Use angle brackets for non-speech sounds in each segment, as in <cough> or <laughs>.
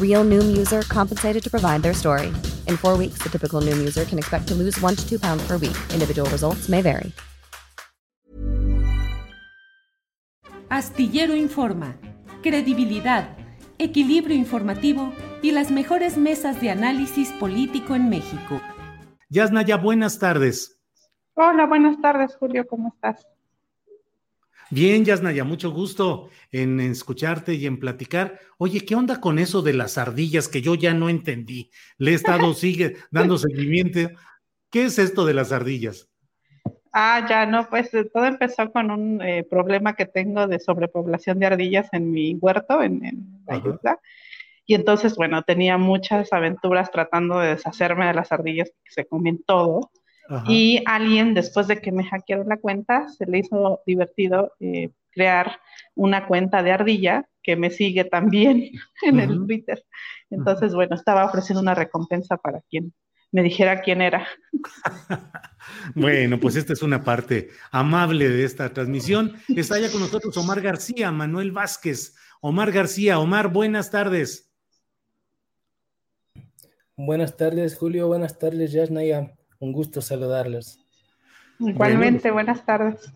Real Noom user compensated to provide their story. In four weeks, the typical Noom user can expect to lose one to two pounds per week. Individual results may vary. Astillero Informa, credibilidad, equilibrio informativo y las mejores mesas de análisis político en México. Yasnaya, buenas tardes. Hola, buenas tardes, Julio, ¿cómo estás? Bien, Yasnaya, mucho gusto en escucharte y en platicar. Oye, ¿qué onda con eso de las ardillas que yo ya no entendí? Le he estado, <laughs> sigue dando seguimiento. ¿Qué es esto de las ardillas? Ah, ya no, pues eh, todo empezó con un eh, problema que tengo de sobrepoblación de ardillas en mi huerto, en, la isla. Y entonces, bueno, tenía muchas aventuras tratando de deshacerme de las ardillas que se comen todo. Y alguien, después de que me hackearon la cuenta, se le hizo divertido eh, crear una cuenta de ardilla que me sigue también <laughs> en el Twitter. Entonces, bueno, estaba ofreciendo una recompensa para quien me dijera quién era. <laughs> bueno, pues esta es una parte amable de esta transmisión. Está ya con nosotros Omar García, Manuel Vázquez. Omar García, Omar, buenas tardes. Buenas tardes, Julio. Buenas tardes, Yasnaya. Un gusto saludarles. Igualmente, buenas tardes.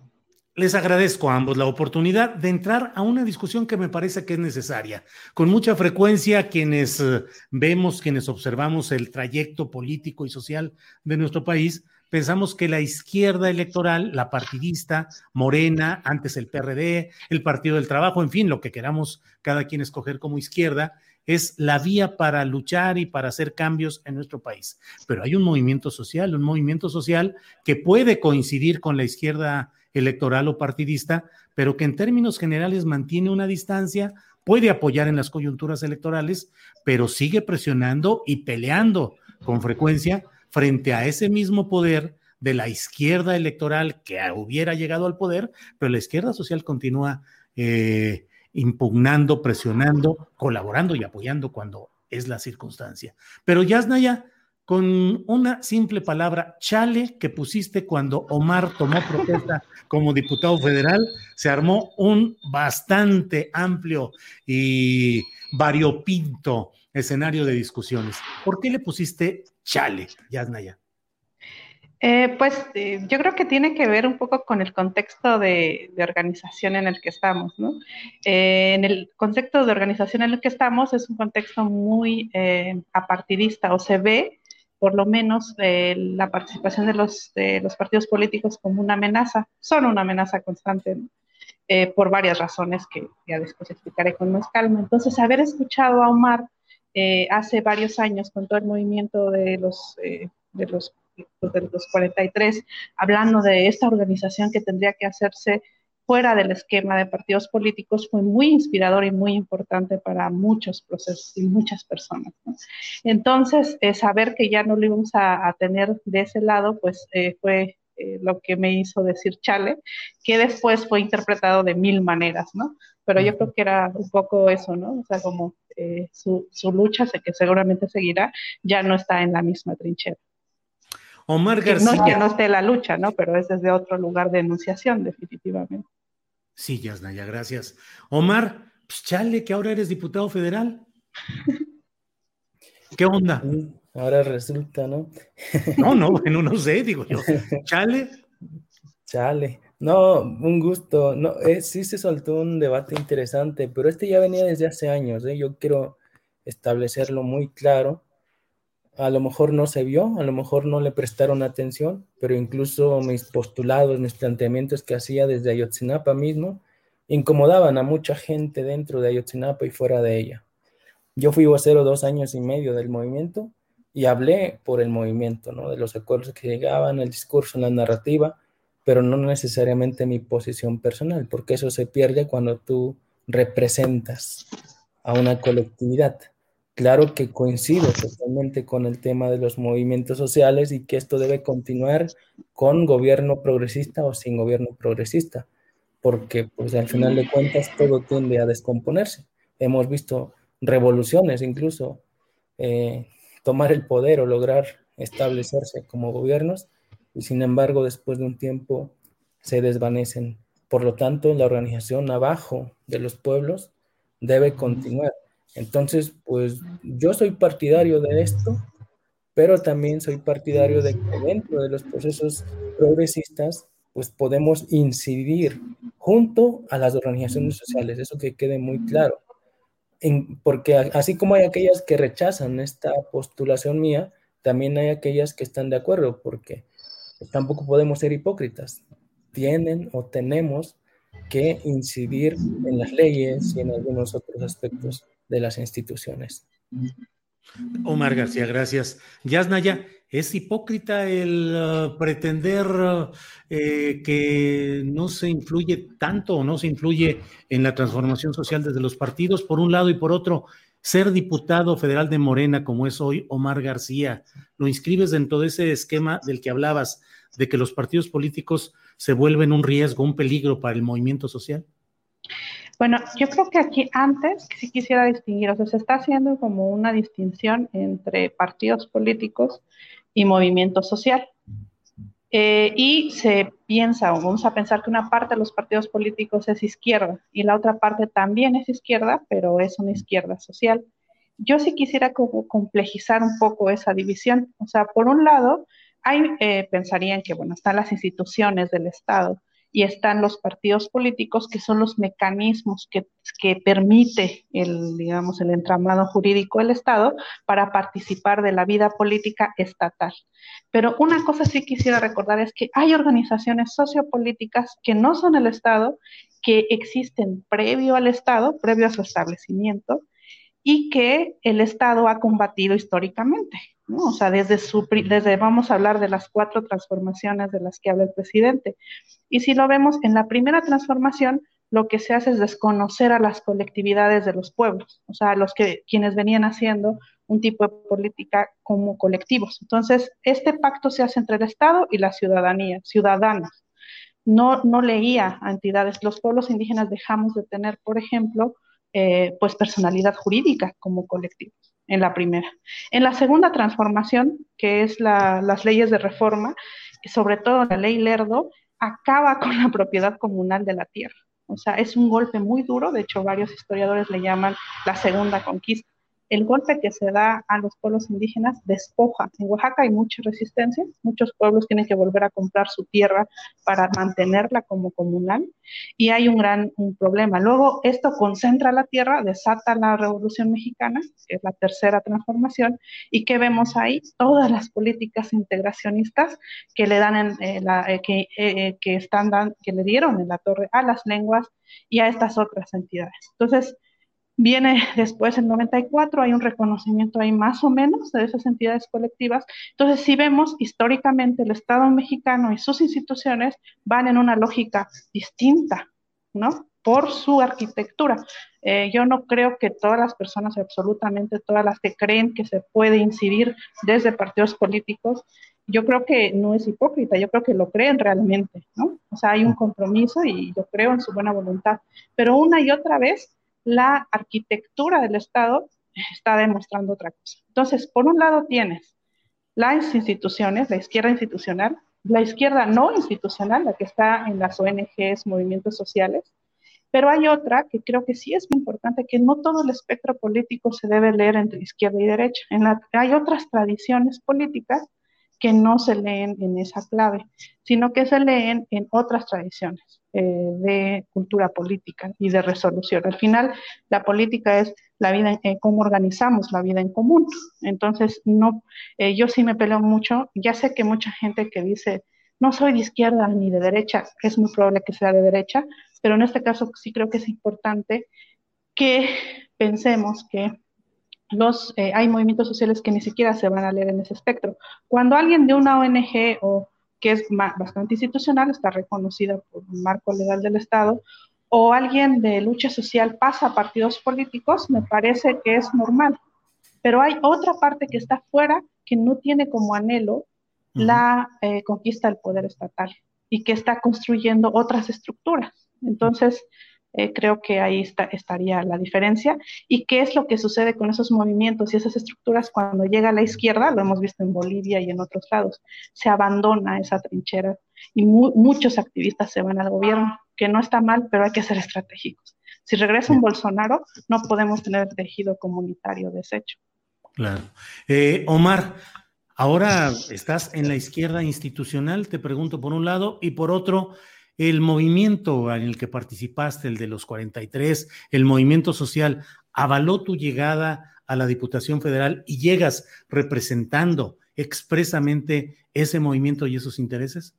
Les agradezco a ambos la oportunidad de entrar a una discusión que me parece que es necesaria. Con mucha frecuencia quienes eh, vemos, quienes observamos el trayecto político y social de nuestro país, pensamos que la izquierda electoral, la partidista, Morena, antes el PRD, el Partido del Trabajo, en fin, lo que queramos cada quien escoger como izquierda, es la vía para luchar y para hacer cambios en nuestro país. Pero hay un movimiento social, un movimiento social que puede coincidir con la izquierda electoral o partidista, pero que en términos generales mantiene una distancia, puede apoyar en las coyunturas electorales, pero sigue presionando y peleando con frecuencia frente a ese mismo poder de la izquierda electoral que hubiera llegado al poder, pero la izquierda social continúa eh, impugnando, presionando, colaborando y apoyando cuando es la circunstancia. Pero Yasnaya, con una simple palabra, chale, que pusiste cuando Omar tomó protesta como diputado federal, se armó un bastante amplio y variopinto escenario de discusiones. ¿Por qué le pusiste chale, Yasnaya? Eh, pues eh, yo creo que tiene que ver un poco con el contexto de, organización en el que estamos, ¿no? Eh, en el contexto de organización en el que estamos es un contexto muy apartidista o se ve por lo menos la participación de los, de los partidos políticos como una amenaza, son una amenaza constante, por varias razones que ya después explicaré con más calma. Entonces, haber escuchado a Omar hace varios años con todo el movimiento de los, de los de los 43, hablando de esta organización que tendría que hacerse fuera del esquema de partidos políticos, fue muy inspirador y muy importante para muchos procesos y muchas personas. Entonces, eh, saber que ya no lo íbamos a, tener de ese lado, pues eh, fue eh, lo que me hizo decir chale, que después fue interpretado de mil maneras, ¿no? Pero yo creo que era un poco eso, ¿no? O sea, como su, su lucha, sé que seguramente seguirá, ya no está en la misma trinchera. Omar García. No es que no esté la lucha, ¿no? Pero es desde otro lugar de enunciación, definitivamente. Sí, Yasnaya, gracias. Omar, pues chale, que ahora eres diputado federal. ¿Qué onda? Ahora resulta, ¿no? <laughs> no, no, bueno, no sé, digo yo. Chale. Chale. No, un gusto. No, eh, sí se soltó un debate interesante, pero este ya venía desde hace años. ¿eh? Yo quiero establecerlo muy claro a lo mejor no se vio, a lo mejor no le prestaron atención, pero incluso mis postulados, mis planteamientos que hacía desde Ayotzinapa mismo, incomodaban a mucha gente dentro de Ayotzinapa y fuera de ella. Yo fui vocero dos años y medio del movimiento y hablé por el movimiento, ¿no? de los acuerdos que llegaban, el discurso, la narrativa, pero no necesariamente mi posición personal, porque eso se pierde cuando tú representas a una colectividad. Claro que coincido totalmente con el tema de los movimientos sociales y que esto debe continuar con gobierno progresista o sin gobierno progresista, porque pues al final de cuentas todo tiende a descomponerse. Hemos visto revoluciones incluso eh, tomar el poder o lograr establecerse como gobiernos y sin embargo después de un tiempo se desvanecen. Por lo tanto, la organización abajo de los pueblos debe continuar entonces, pues yo soy partidario de esto, pero también soy partidario de que dentro de los procesos progresistas, pues podemos incidir junto a las organizaciones sociales, eso que quede muy claro. porque así como hay aquellas que rechazan esta postulación mía, también hay aquellas que están de acuerdo, porque tampoco podemos ser hipócritas. Tienen o tenemos que incidir en las leyes y en algunos otros aspectos de las instituciones. Omar García, gracias. Yasnaya, ¿es hipócrita el uh, pretender eh, que no se influye tanto o no se influye en la transformación social desde los partidos, por un lado, y por otro, ser diputado federal de Morena como es hoy Omar García? ¿Lo inscribes dentro de ese esquema del que hablabas, de que los partidos políticos se vuelven un riesgo, un peligro para el movimiento social? Bueno, yo creo que aquí antes sí quisiera distinguir, o sea, se está haciendo como una distinción entre partidos políticos y movimiento social. Eh, y se piensa, o vamos a pensar que una parte de los partidos políticos es izquierda y la otra parte también es izquierda, pero es una izquierda social. Yo sí quisiera como complejizar un poco esa división. O sea, por un lado, hay, eh, pensarían que, bueno, están las instituciones del Estado, y están los partidos políticos, que son los mecanismos que, permite el, digamos, el entramado jurídico del Estado para participar de la vida política estatal. Pero una cosa sí quisiera recordar es que hay organizaciones sociopolíticas que no son el Estado, que existen previo al Estado, previo a su establecimiento, y que el Estado ha combatido históricamente. ¿No? O sea, desde, su, desde, vamos a hablar de las cuatro transformaciones de las que habla el presidente. Y si lo vemos, en la primera transformación, lo que se hace es desconocer a las colectividades de los pueblos, o sea, los que quienes venían haciendo un tipo de política como colectivos. Entonces, este pacto se hace entre el Estado y la ciudadanía, ciudadanos. No, no leía a entidades. Los pueblos indígenas dejamos de tener, por ejemplo, eh, pues personalidad jurídica como colectivos en la primera. En la segunda transformación, que es las leyes de reforma, sobre todo la ley Lerdo, acaba con la propiedad comunal de la tierra. O sea, es un golpe muy duro, de hecho varios historiadores le llaman la segunda conquista el golpe que se da a los pueblos indígenas despoja. En Oaxaca hay mucha resistencia, muchos pueblos tienen que volver a comprar su tierra para mantenerla como comunal y hay un gran problema. Luego esto concentra la tierra, desata la Revolución Mexicana, que es la tercera transformación, y que vemos ahí todas las políticas integracionistas que le dan en, eh, la, eh, que, eh, que, están que le dieron en la torre a las lenguas y a estas otras entidades. Entonces, Viene después el 94, hay un reconocimiento ahí más o menos de esas entidades colectivas. Entonces, si vemos históricamente el Estado mexicano y sus instituciones van en una lógica distinta, ¿no? Por su arquitectura. Eh, yo no creo que todas las personas, absolutamente todas las que creen que se puede incidir desde partidos políticos, yo creo que no es hipócrita, yo creo que lo creen realmente, ¿no? O sea, hay un compromiso y yo creo en su buena voluntad. Pero una y otra vez la arquitectura del Estado está demostrando otra cosa. Entonces, por un lado tienes las instituciones, la izquierda institucional, la izquierda no institucional, la que está en las ONGs, movimientos sociales, pero hay otra que creo que sí es muy importante, que no todo el espectro político se debe leer entre izquierda y derecha. Hay otras tradiciones políticas que no se leen en esa clave, sino que se leen en otras tradiciones. Eh, de cultura política y de resolución. Al final, la política es la vida, eh, cómo organizamos la vida en común. Entonces, no, eh, yo sí me peleo mucho. Ya sé que mucha gente que dice, no soy de izquierda ni de derecha, es muy probable que sea de derecha, pero en este caso sí creo que es importante que pensemos que los, hay movimientos sociales que ni siquiera se van a leer en ese espectro. Cuando alguien de una ONG o que es bastante institucional, está reconocida por un marco legal del Estado, o alguien de lucha social pasa a partidos políticos, me parece que es normal. Pero hay otra parte que está fuera que no tiene como anhelo la eh, conquista del poder estatal y que está construyendo otras estructuras. Entonces, eh, creo que ahí está, estaría la diferencia. ¿Y qué es lo que sucede con esos movimientos y esas estructuras cuando llega a la izquierda? Lo hemos visto en Bolivia y en otros lados. Se abandona esa trinchera y muchos activistas se van al gobierno, que no está mal, pero hay que ser estratégicos. Si regresa un Bolsonaro, no podemos tener tejido comunitario deshecho. Claro. Eh, Omar, ahora estás en la izquierda institucional, te pregunto por un lado, y por otro, el movimiento en el que participaste, el de los 43, el movimiento social, avaló tu llegada a la Diputación Federal y llegas representando expresamente ese movimiento y esos intereses?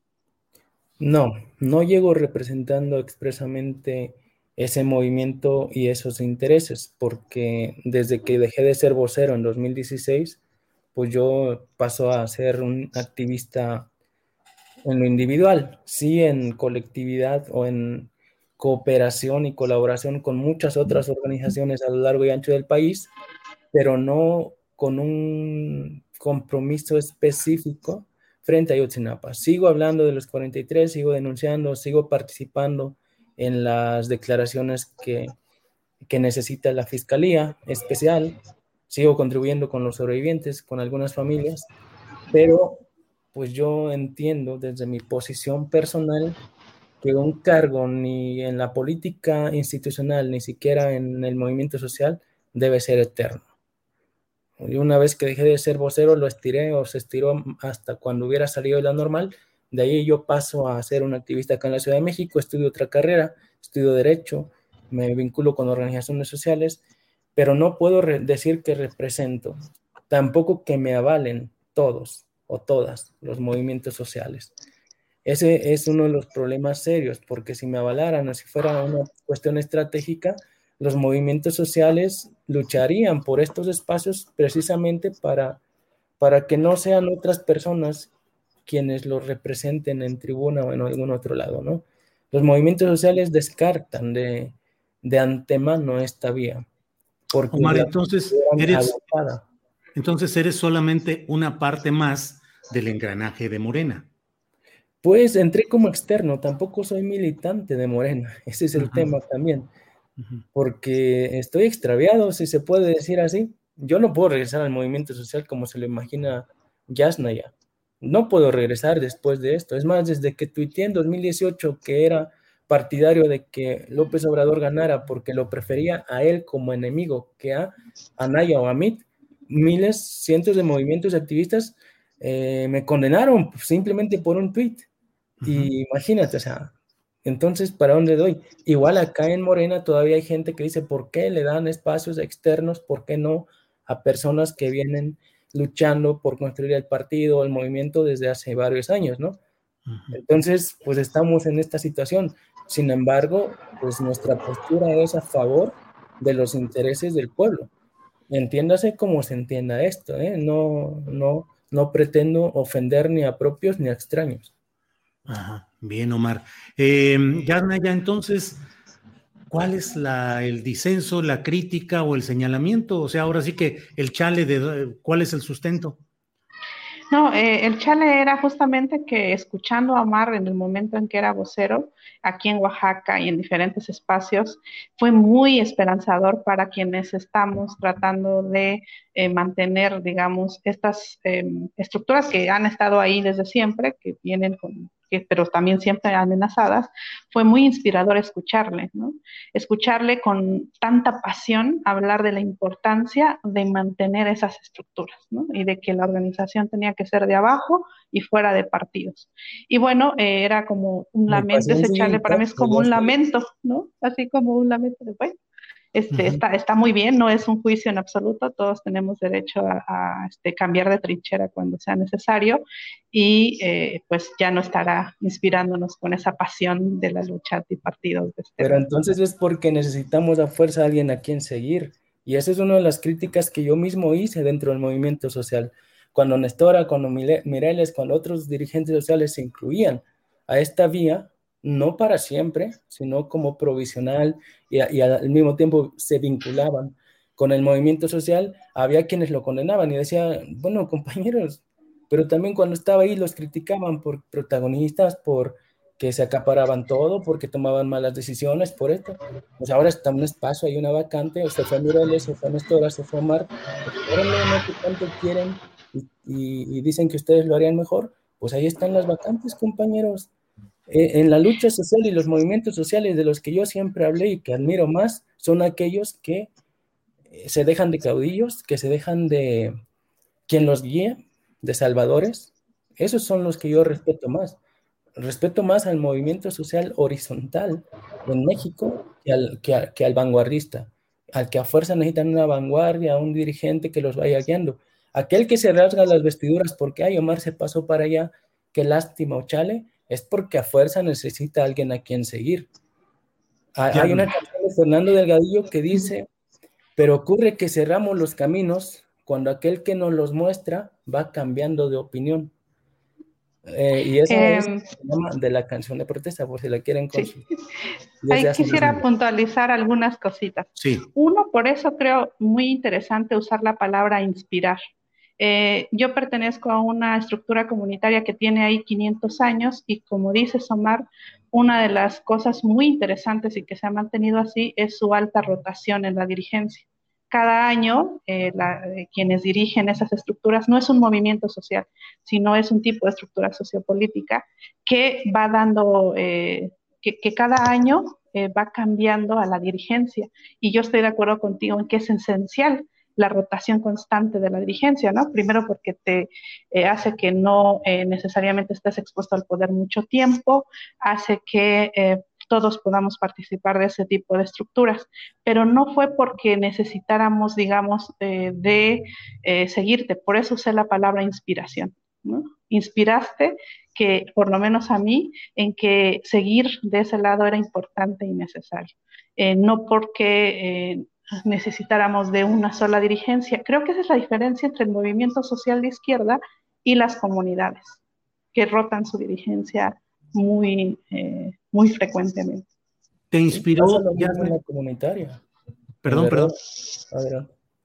No, no llego representando expresamente ese movimiento y esos intereses, porque desde que dejé de ser vocero en 2016, pues yo paso a ser un activista en lo individual, sí en colectividad o en cooperación y colaboración con muchas otras organizaciones a lo largo y ancho del país, pero no con un compromiso específico frente a Ayotzinapa. Sigo hablando de los 43, sigo denunciando, sigo participando en las declaraciones que, que necesita la Fiscalía Especial, sigo contribuyendo con los sobrevivientes, con algunas familias, pero pues yo entiendo desde mi posición personal que un cargo ni en la política institucional, ni siquiera en el movimiento social, debe ser eterno. Y una vez que dejé de ser vocero, lo estiré o se estiró hasta cuando hubiera salido de la normal. De ahí yo paso a ser un activista acá en la Ciudad de México, estudio otra carrera, estudio Derecho, me vinculo con organizaciones sociales, pero no puedo decir que represento, tampoco que me avalen todos o todas los movimientos sociales. Ese es uno de los problemas serios, porque si me avalaran o si fuera una cuestión estratégica, los movimientos sociales lucharían por estos espacios precisamente para, para que no sean otras personas quienes los representen en tribuna o en algún otro lado, ¿no? Los movimientos sociales descartan de, de antemano esta vía. Porque entonces eres, entonces eres solamente una parte más del engranaje de Morena. Pues entré como externo, tampoco soy militante de Morena, <laughs> ese es el tema también, porque estoy extraviado, si se puede decir así. Yo no puedo regresar al movimiento social como se lo imagina Yasnaya. No puedo regresar después de esto. Es más, desde que tuiteé en 2018 que era partidario de que López Obrador ganara porque lo prefería a él como enemigo que a Anaya o a Mit, miles, cientos de movimientos activistas eh, me condenaron simplemente por un tweet. Y imagínate, o sea, entonces, ¿para dónde doy? Igual acá en Morena todavía hay gente que dice, ¿por qué le dan espacios externos? ¿Por qué no a personas que vienen luchando por construir el partido, el movimiento desde hace varios años, ¿no? Entonces, pues estamos en esta situación. Sin embargo, pues nuestra postura es a favor de los intereses del pueblo. Entiéndase como se entienda esto, ¿eh? No, no, no pretendo ofender ni a propios ni a extraños. Ajá, bien, Omar. Eh, ya, ya entonces, ¿cuál es la, el disenso, la crítica o el señalamiento? O sea, ahora sí que el chale de cuál es el sustento. No, eh, el chale era justamente que escuchando a Omar en el momento en que era vocero, aquí en Oaxaca y en diferentes espacios, fue muy esperanzador para quienes estamos tratando de eh, mantener, digamos, estas em, estructuras que han estado ahí desde siempre, que vienen con pero también siempre amenazadas, fue muy inspirador escucharle, ¿no? Escucharle con tanta pasión hablar de la importancia de mantener esas estructuras, ¿no? Y de que la organización tenía que ser de abajo y fuera de partidos. Y bueno, eh, era como un lamento, ese para mí es como un lamento, ¿no? Así como un lamento de, bueno, este, está, está muy bien, no es un juicio en absoluto, todos tenemos derecho a, este, cambiar de trinchera cuando sea necesario y eh, pues ya no estará inspirándonos con esa pasión de la lucha antipartidos. Este Pero entonces es porque necesitamos a fuerza a alguien a quien seguir y esa es una de las críticas que yo mismo hice dentro del movimiento social. Cuando Nestora, cuando Mireles, cuando otros dirigentes sociales se incluían a esta vía, no para siempre, sino como provisional y, al mismo tiempo se vinculaban con el movimiento social, había quienes lo condenaban y decían, bueno, <laughs> compañeros, pero también cuando estaba ahí los criticaban por protagonistas, por que se acaparaban todo, porque tomaban malas decisiones, por esto. Pues ahora está un espacio, hay una vacante, o se fue Mireles, se fue Nestora, se fue Mar, ahora no tanto quieren y dicen que ustedes lo harían mejor, pues ahí están las vacantes, compañeros. Eh, en la lucha social y los movimientos sociales de los que yo siempre hablé y que admiro más son aquellos que eh, se dejan de caudillos, que se dejan de quien los guía, de salvadores. Esos son los que yo respeto más. Respeto más al movimiento social horizontal en México que al, que, al vanguardista, al que a fuerza necesitan una vanguardia, un dirigente que los vaya guiando. Aquel que se rasga las vestiduras porque, ay, Omar se pasó para allá, qué lástima o chale, es porque a fuerza necesita alguien a quien seguir. Hay una canción de Fernando Delgadillo que dice, pero ocurre que cerramos los caminos cuando aquel que nos los muestra va cambiando de opinión. Eh, y eso es em, de la canción de protesta, por si la quieren consultar. Ahí quisiera puntualizar algunas cositas. Sí. Uno, por eso creo muy interesante usar la palabra inspirar. Eh, yo pertenezco a una estructura comunitaria que tiene ahí 500 años y como dice Somar, una de las cosas muy interesantes y que se ha mantenido así es su alta rotación en la dirigencia. Cada año, eh, eh, quienes dirigen esas estructuras no es un movimiento social, sino es un tipo de estructura sociopolítica que va dando, que, que, cada año va cambiando a la dirigencia. Y yo estoy de acuerdo contigo en que es esencial la rotación constante de la dirigencia, ¿no? Primero porque te eh, hace que no eh, necesariamente estés expuesto al poder mucho tiempo, hace que eh, todos podamos participar de ese tipo de estructuras, pero no fue porque necesitáramos, digamos, de seguirte, por eso usé la palabra inspiración, ¿no? Inspiraste que, por lo menos a mí, en que seguir de ese lado era importante y necesario. no porque necesitáramos de una sola dirigencia. Creo que esa es la diferencia entre el movimiento social de izquierda y las comunidades, que rotan su dirigencia muy, eh, muy frecuentemente. ¿Te inspiró ya en la comunitaria? Perdón, perdón.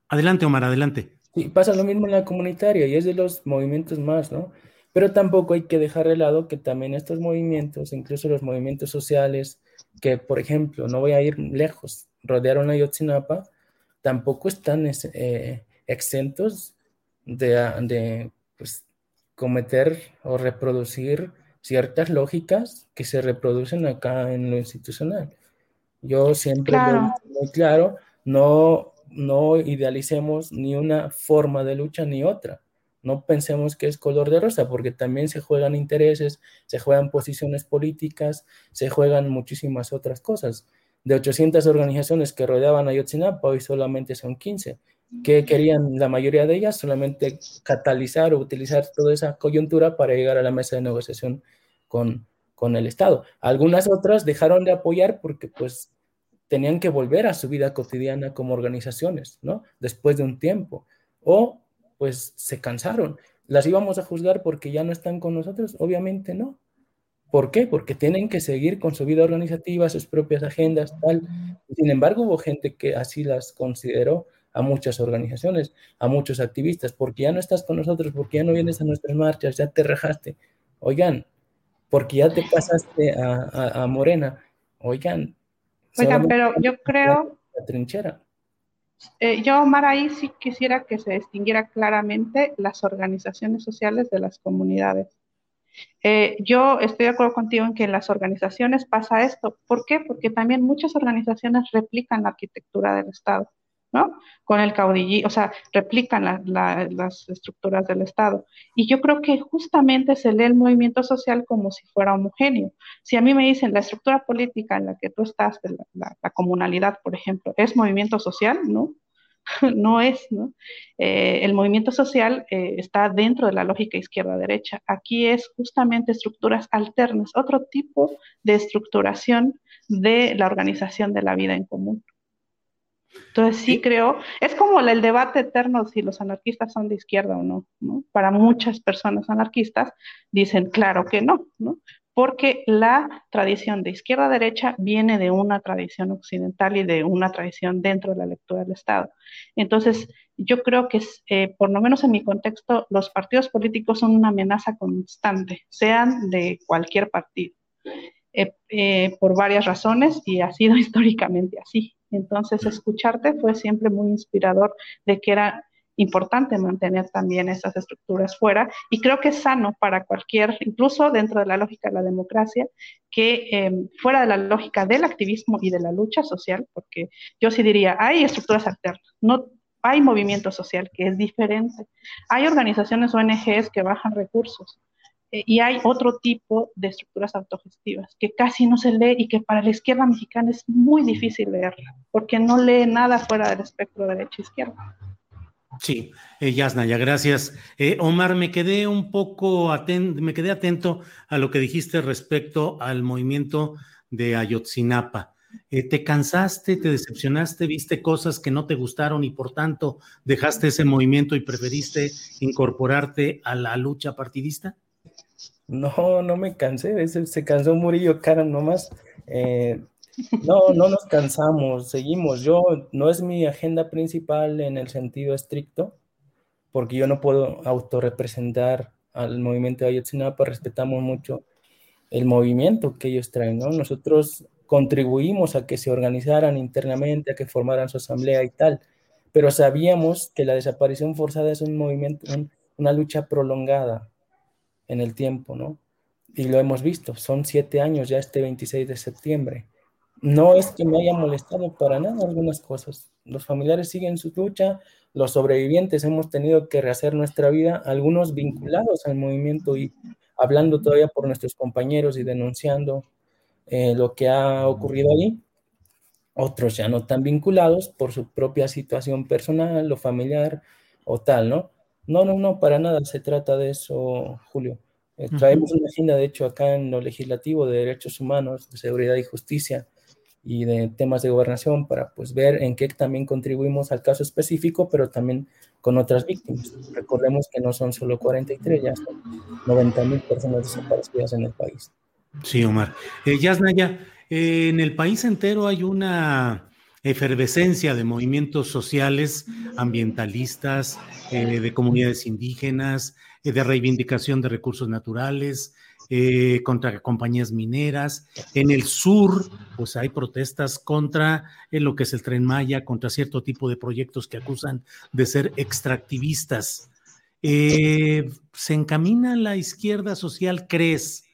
Adelante, Omar, adelante. Sí, pasa lo mismo en la comunitaria y es de los movimientos más, ¿no? Pero tampoco hay que dejar de lado que también estos movimientos, incluso los movimientos sociales, que por ejemplo, no voy a ir lejos, rodearon a Yotzinapa tampoco están eh, exentos de, pues, cometer o reproducir ciertas lógicas que se reproducen acá en lo institucional. Yo siempre muy claro, no, no idealicemos ni una forma de lucha ni otra. No pensemos que es color de rosa, porque también se juegan intereses, se juegan posiciones políticas, se juegan muchísimas otras cosas de 800 organizaciones que rodeaban a Yotzinapa, hoy solamente son 15, que querían la mayoría de ellas solamente catalizar o utilizar toda esa coyuntura para llegar a la mesa de negociación con, con el Estado. Algunas otras dejaron de apoyar porque pues tenían que volver a su vida cotidiana como organizaciones, ¿no? Después de un tiempo. O pues se cansaron. ¿Las íbamos a juzgar porque ya no están con nosotros? Obviamente no. ¿Por qué? Porque tienen que seguir con su vida organizativa, sus propias agendas, tal. Sin embargo, hubo gente que así las consideró a muchas organizaciones, a muchos activistas, porque ya no estás con nosotros, porque ya no vienes a nuestras marchas, ya te rajaste. Oigan, porque ya te pasaste a, Morena. Oigan. Oigan, pero yo creo... La trinchera. Eh, yo, Omar, ahí sí quisiera que se distinguiera claramente las organizaciones sociales de las comunidades Eh, yo estoy de acuerdo contigo en que en las organizaciones pasa esto. ¿Por qué? Porque también muchas organizaciones replican la arquitectura del Estado. ¿no? Con el caudillismo, o sea, replican las estructuras del Estado. Y yo creo que justamente se lee el movimiento social como si fuera homogéneo. Si a mí me dicen la estructura política en la que tú estás, la, comunalidad, por ejemplo, es movimiento social, ¿no? <laughs> no es, ¿no? Eh, el movimiento social eh, está dentro de la lógica izquierda-derecha. Aquí es justamente estructuras alternas, otro tipo de estructuración de la organización de la vida en común. Entonces sí creo, es como el debate eterno si los anarquistas son de izquierda o no, ¿no? Para muchas personas anarquistas dicen, claro que no, ¿no? Porque la tradición de izquierda a derecha viene de una tradición occidental y de una tradición dentro de la lectura del Estado. Entonces, yo creo que, eh, por lo menos en mi contexto, los partidos políticos son una amenaza constante, sean de cualquier partido. Eh, eh, por varias razones y ha sido <laughs> históricamente así. Entonces, escucharte fue siempre muy inspirador de que era importante mantener también esas estructuras fuera y creo que es sano para cualquier, incluso dentro de la lógica de la democracia, que em, fuera de la lógica del activismo y de la lucha social, porque yo sí diría, hay estructuras alternas, no hay movimiento social que es diferente, hay organizaciones ONGs que bajan recursos, eh, y hay otro tipo de estructuras autogestivas que casi no se lee y que para la izquierda mexicana es muy difícil leerla, porque no lee nada fuera del espectro derecha-izquierda. Sí, eh, Yasnaya, gracias. Eh, Omar, me quedé un poco atento, me quedé atento a lo que dijiste respecto al movimiento de Ayotzinapa. Eh, ¿Te cansaste, te decepcionaste, viste cosas que no te gustaron y por tanto dejaste ese movimiento y preferiste incorporarte a la lucha partidista? No, no me cansé, se cansó Murillo Cara nomás. Eh, no, no nos cansamos, seguimos. Yo no es mi agenda principal en el sentido estricto, porque yo no puedo autorrepresentar al movimiento de Ayotzinapa, respetamos mucho el movimiento que ellos traen, ¿no? Nosotros contribuimos a que se organizaran internamente, a que formaran su asamblea y tal, pero sabíamos que la desaparición forzada es un movimiento, una lucha prolongada, en el tiempo, ¿no? Y lo hemos visto, son siete años ya este 26 de septiembre. No es que me haya molestado para nada algunas cosas. Los familiares siguen su lucha, los sobrevivientes hemos tenido que rehacer nuestra vida, algunos vinculados al movimiento y hablando todavía por nuestros compañeros y denunciando eh, lo que ha ocurrido allí. Otros ya no tan vinculados por su propia situación personal o familiar o tal, ¿no? No, no, no, para nada se trata de eso, Julio. Eh, traemos una agenda, de hecho, acá en lo legislativo de derechos humanos, de seguridad y justicia y de temas de gobernación para pues ver en qué también contribuimos al caso específico, pero también con otras víctimas. Recordemos que no son solo 43, ya son 90 mil personas desaparecidas en el país. Sí, Omar. Eh, Yasnaya, eh, en el país entero hay una efervescencia de movimientos sociales, ambientalistas, eh, de comunidades indígenas, eh, de reivindicación de recursos naturales, eh, contra compañías mineras. En el sur, pues hay protestas contra lo que es el tren Maya, contra cierto tipo de proyectos que acusan de ser extractivistas. ¿Se encamina la izquierda social, crees,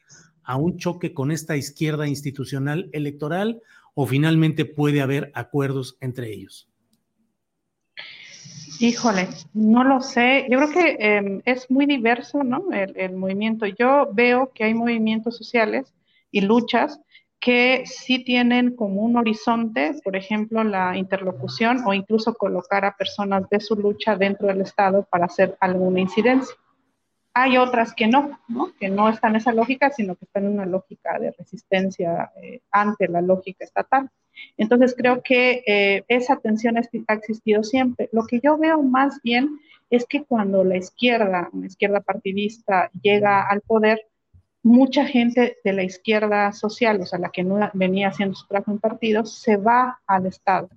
a un choque con esta izquierda institucional electoral o finalmente puede haber acuerdos entre ellos? Híjole, no lo sé. Yo creo que em, es muy diverso, ¿no? El, movimiento. Yo veo que hay movimientos sociales y luchas que sí tienen como un horizonte, por ejemplo, la interlocución o incluso colocar a personas de su lucha dentro del Estado para hacer alguna incidencia. Hay otras que no, que no están en esa lógica, sino que están en una lógica de resistencia eh, ante la lógica estatal. Entonces creo que eh, esa tensión ha existido siempre. Lo que yo veo más bien es que cuando la izquierda, una izquierda partidista, llega al poder, mucha gente de la izquierda social, o sea, la que no venía haciendo su trabajo en partidos, se va al Estado.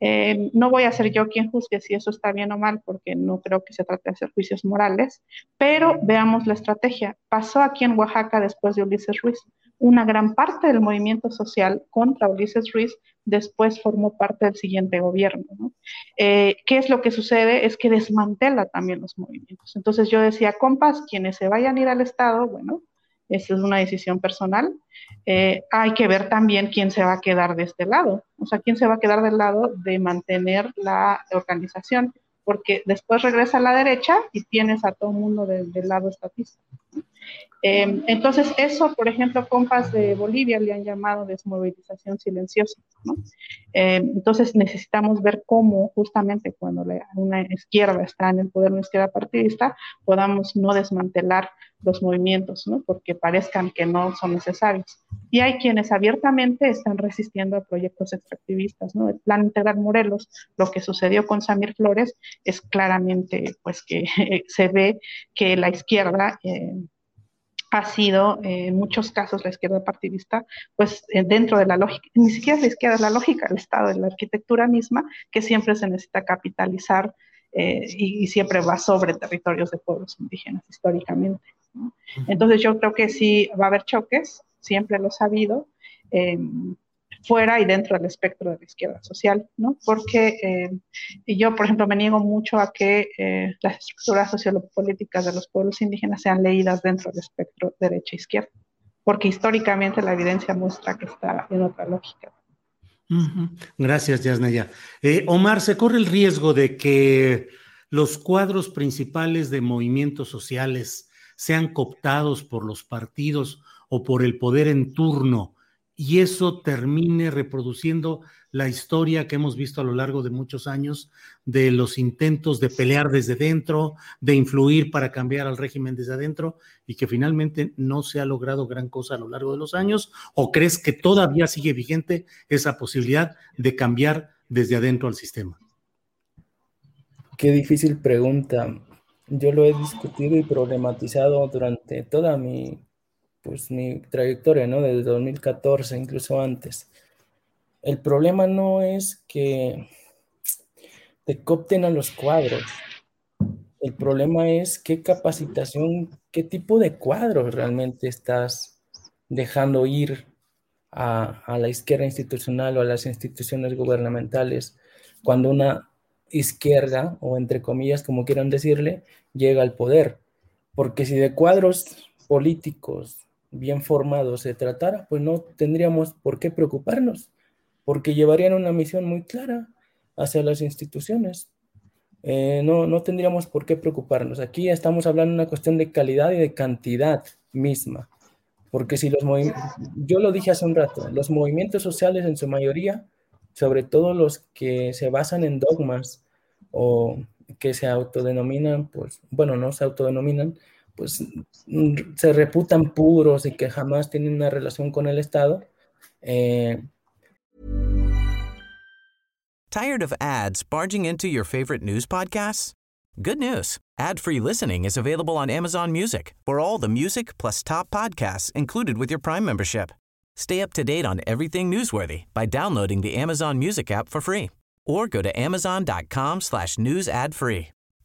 Eh, no voy a ser yo quien juzgue si eso está bien o mal, porque no creo que se trate de hacer juicios morales, pero veamos la estrategia. Pasó aquí en Oaxaca después de Ulises Ruiz. una gran parte del movimiento social contra Ulises Ruiz después formó parte del siguiente gobierno. Eh, ¿Qué es lo que sucede? Es que desmantela también los movimientos. Entonces yo decía, compas, quienes se vayan a ir al Estado, bueno, esa es una decisión personal. Eh, hay que ver también quién se va a quedar de este lado, o sea, quién se va a quedar del lado de mantener la organización, porque después regresa a la derecha y tienes a todo el mundo del, lado estatista. Em, entonces, eso, por ejemplo, compas de Bolivia le han llamado desmovilización silenciosa. ¿no? Em, entonces, necesitamos ver cómo, justamente cuando una izquierda está en el poder, una izquierda partidista, podamos no desmantelar los movimientos, ¿no? porque parezcan que no son necesarios. Y hay quienes abiertamente están resistiendo a proyectos extractivistas. ¿no? El Plan Integral Morelos, lo que sucedió con Samir Flores, es claramente pues, que <laughs> se ve que la izquierda... Eh, ha sido en muchos casos la izquierda partidista, pues eh, dentro de la lógica, ni siquiera la izquierda, es la lógica del Estado, de la arquitectura misma, que siempre se necesita capitalizar eh, y, siempre va sobre territorios de pueblos indígenas históricamente. Entonces yo creo que sí va a haber choques, siempre lo he sabido. Fuera y dentro del espectro de la izquierda social, ¿no? Porque eh, yo, por ejemplo, me niego mucho a que eh, las estructuras sociopolíticas de los pueblos indígenas sean leídas dentro del espectro derecha-izquierda, porque históricamente la evidencia muestra que está en otra lógica. Gracias, Yasnaya. Eh, Omar, ¿se corre el riesgo de que los cuadros principales de movimientos sociales sean cooptados por los partidos o por el poder en turno y eso termine reproduciendo la historia que hemos visto a lo largo de muchos años de los intentos de pelear desde dentro, de influir para cambiar al régimen desde adentro y que finalmente no se ha logrado gran cosa a lo largo de los años? ¿O crees que todavía sigue vigente esa posibilidad de cambiar desde adentro al sistema? Qué difícil pregunta. Yo lo he discutido y problematizado durante toda mi pues mi trayectoria, ¿no? Desde 2014, incluso antes. El problema no es que te copten a los cuadros. El problema es qué capacitación, qué tipo de cuadros realmente estás dejando ir a, a, la izquierda institucional o a las instituciones gubernamentales cuando una izquierda, o entre comillas, como quieran decirle, llega al poder. Porque si de cuadros políticos bien formado se tratara, pues no tendríamos por qué preocuparnos, porque llevarían una misión muy clara hacia las instituciones. Eh, no, no tendríamos por qué preocuparnos. Aquí estamos hablando de una cuestión de calidad y de cantidad misma. Porque si los yo lo dije hace un rato, los movimientos sociales en su mayoría, sobre todo los que se basan en dogmas o que se autodenominan, pues, bueno, no se autodenominan, pues mm, se reputan puros y que jamás tienen una relación con el Estado. Eh, Tired of ads barging into your favorite news podcasts? Good news. Ad-free listening is available on Amazon Music. For all the music plus top podcasts included with your Prime membership. Stay up to date on everything newsworthy by downloading the Amazon Music app for free or go to amazon.com slash news ad free.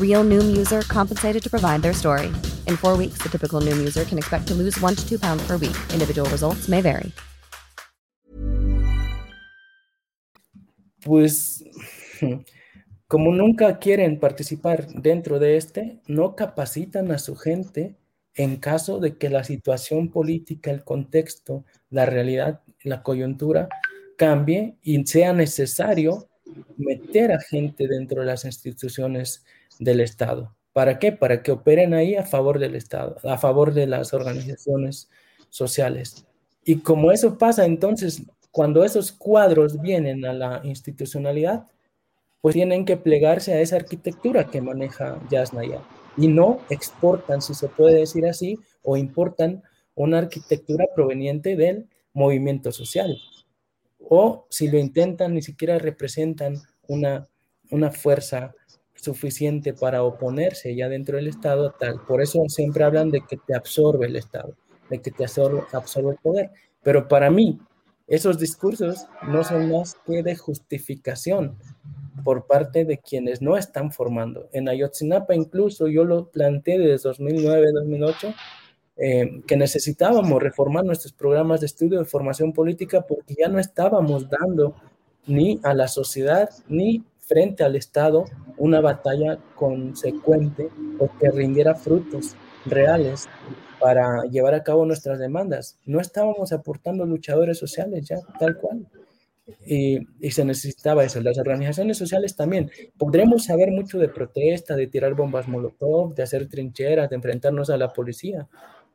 Real Noom user compensated to provide their story. In four weeks, the typical Noom user can expect to lose one to two pounds per week. Individual results may vary. Pues, <laughs> como nunca quieren participar dentro de este, no capacitan a su gente en caso de que la situación política, el contexto, la realidad, la coyuntura cambie y sea necesario meter a gente dentro de las instituciones del Estado. ¿Para qué? Para que operen ahí a favor del Estado, a favor de las organizaciones sociales. Y como eso pasa, entonces, cuando esos cuadros vienen a la institucionalidad, pues tienen que plegarse a esa arquitectura que maneja Yasnaya. Y no exportan, si se puede decir así, o importan una arquitectura proveniente del movimiento social. o si lo intentan, ni siquiera representan una, una fuerza suficiente para oponerse ya dentro del Estado, tal. Por eso siempre hablan de que te absorbe el Estado, de que te absorbe, el poder. Pero para mí, esos discursos no son más que de justificación por parte de quienes no están formando. En Ayotzinapa incluso yo lo planteé desde 2009-2008, eh, que necesitábamos reformar nuestros programas de estudio de formación política porque ya no estábamos dando ni a la sociedad ni frente al Estado una batalla consecuente o que rindiera frutos reales para llevar a cabo nuestras demandas. No estábamos aportando luchadores sociales ya, tal cual. Y, y, se necesitaba eso. Las organizaciones sociales también. Podremos saber mucho de protesta, de tirar bombas molotov, de hacer trincheras, de enfrentarnos a la policía,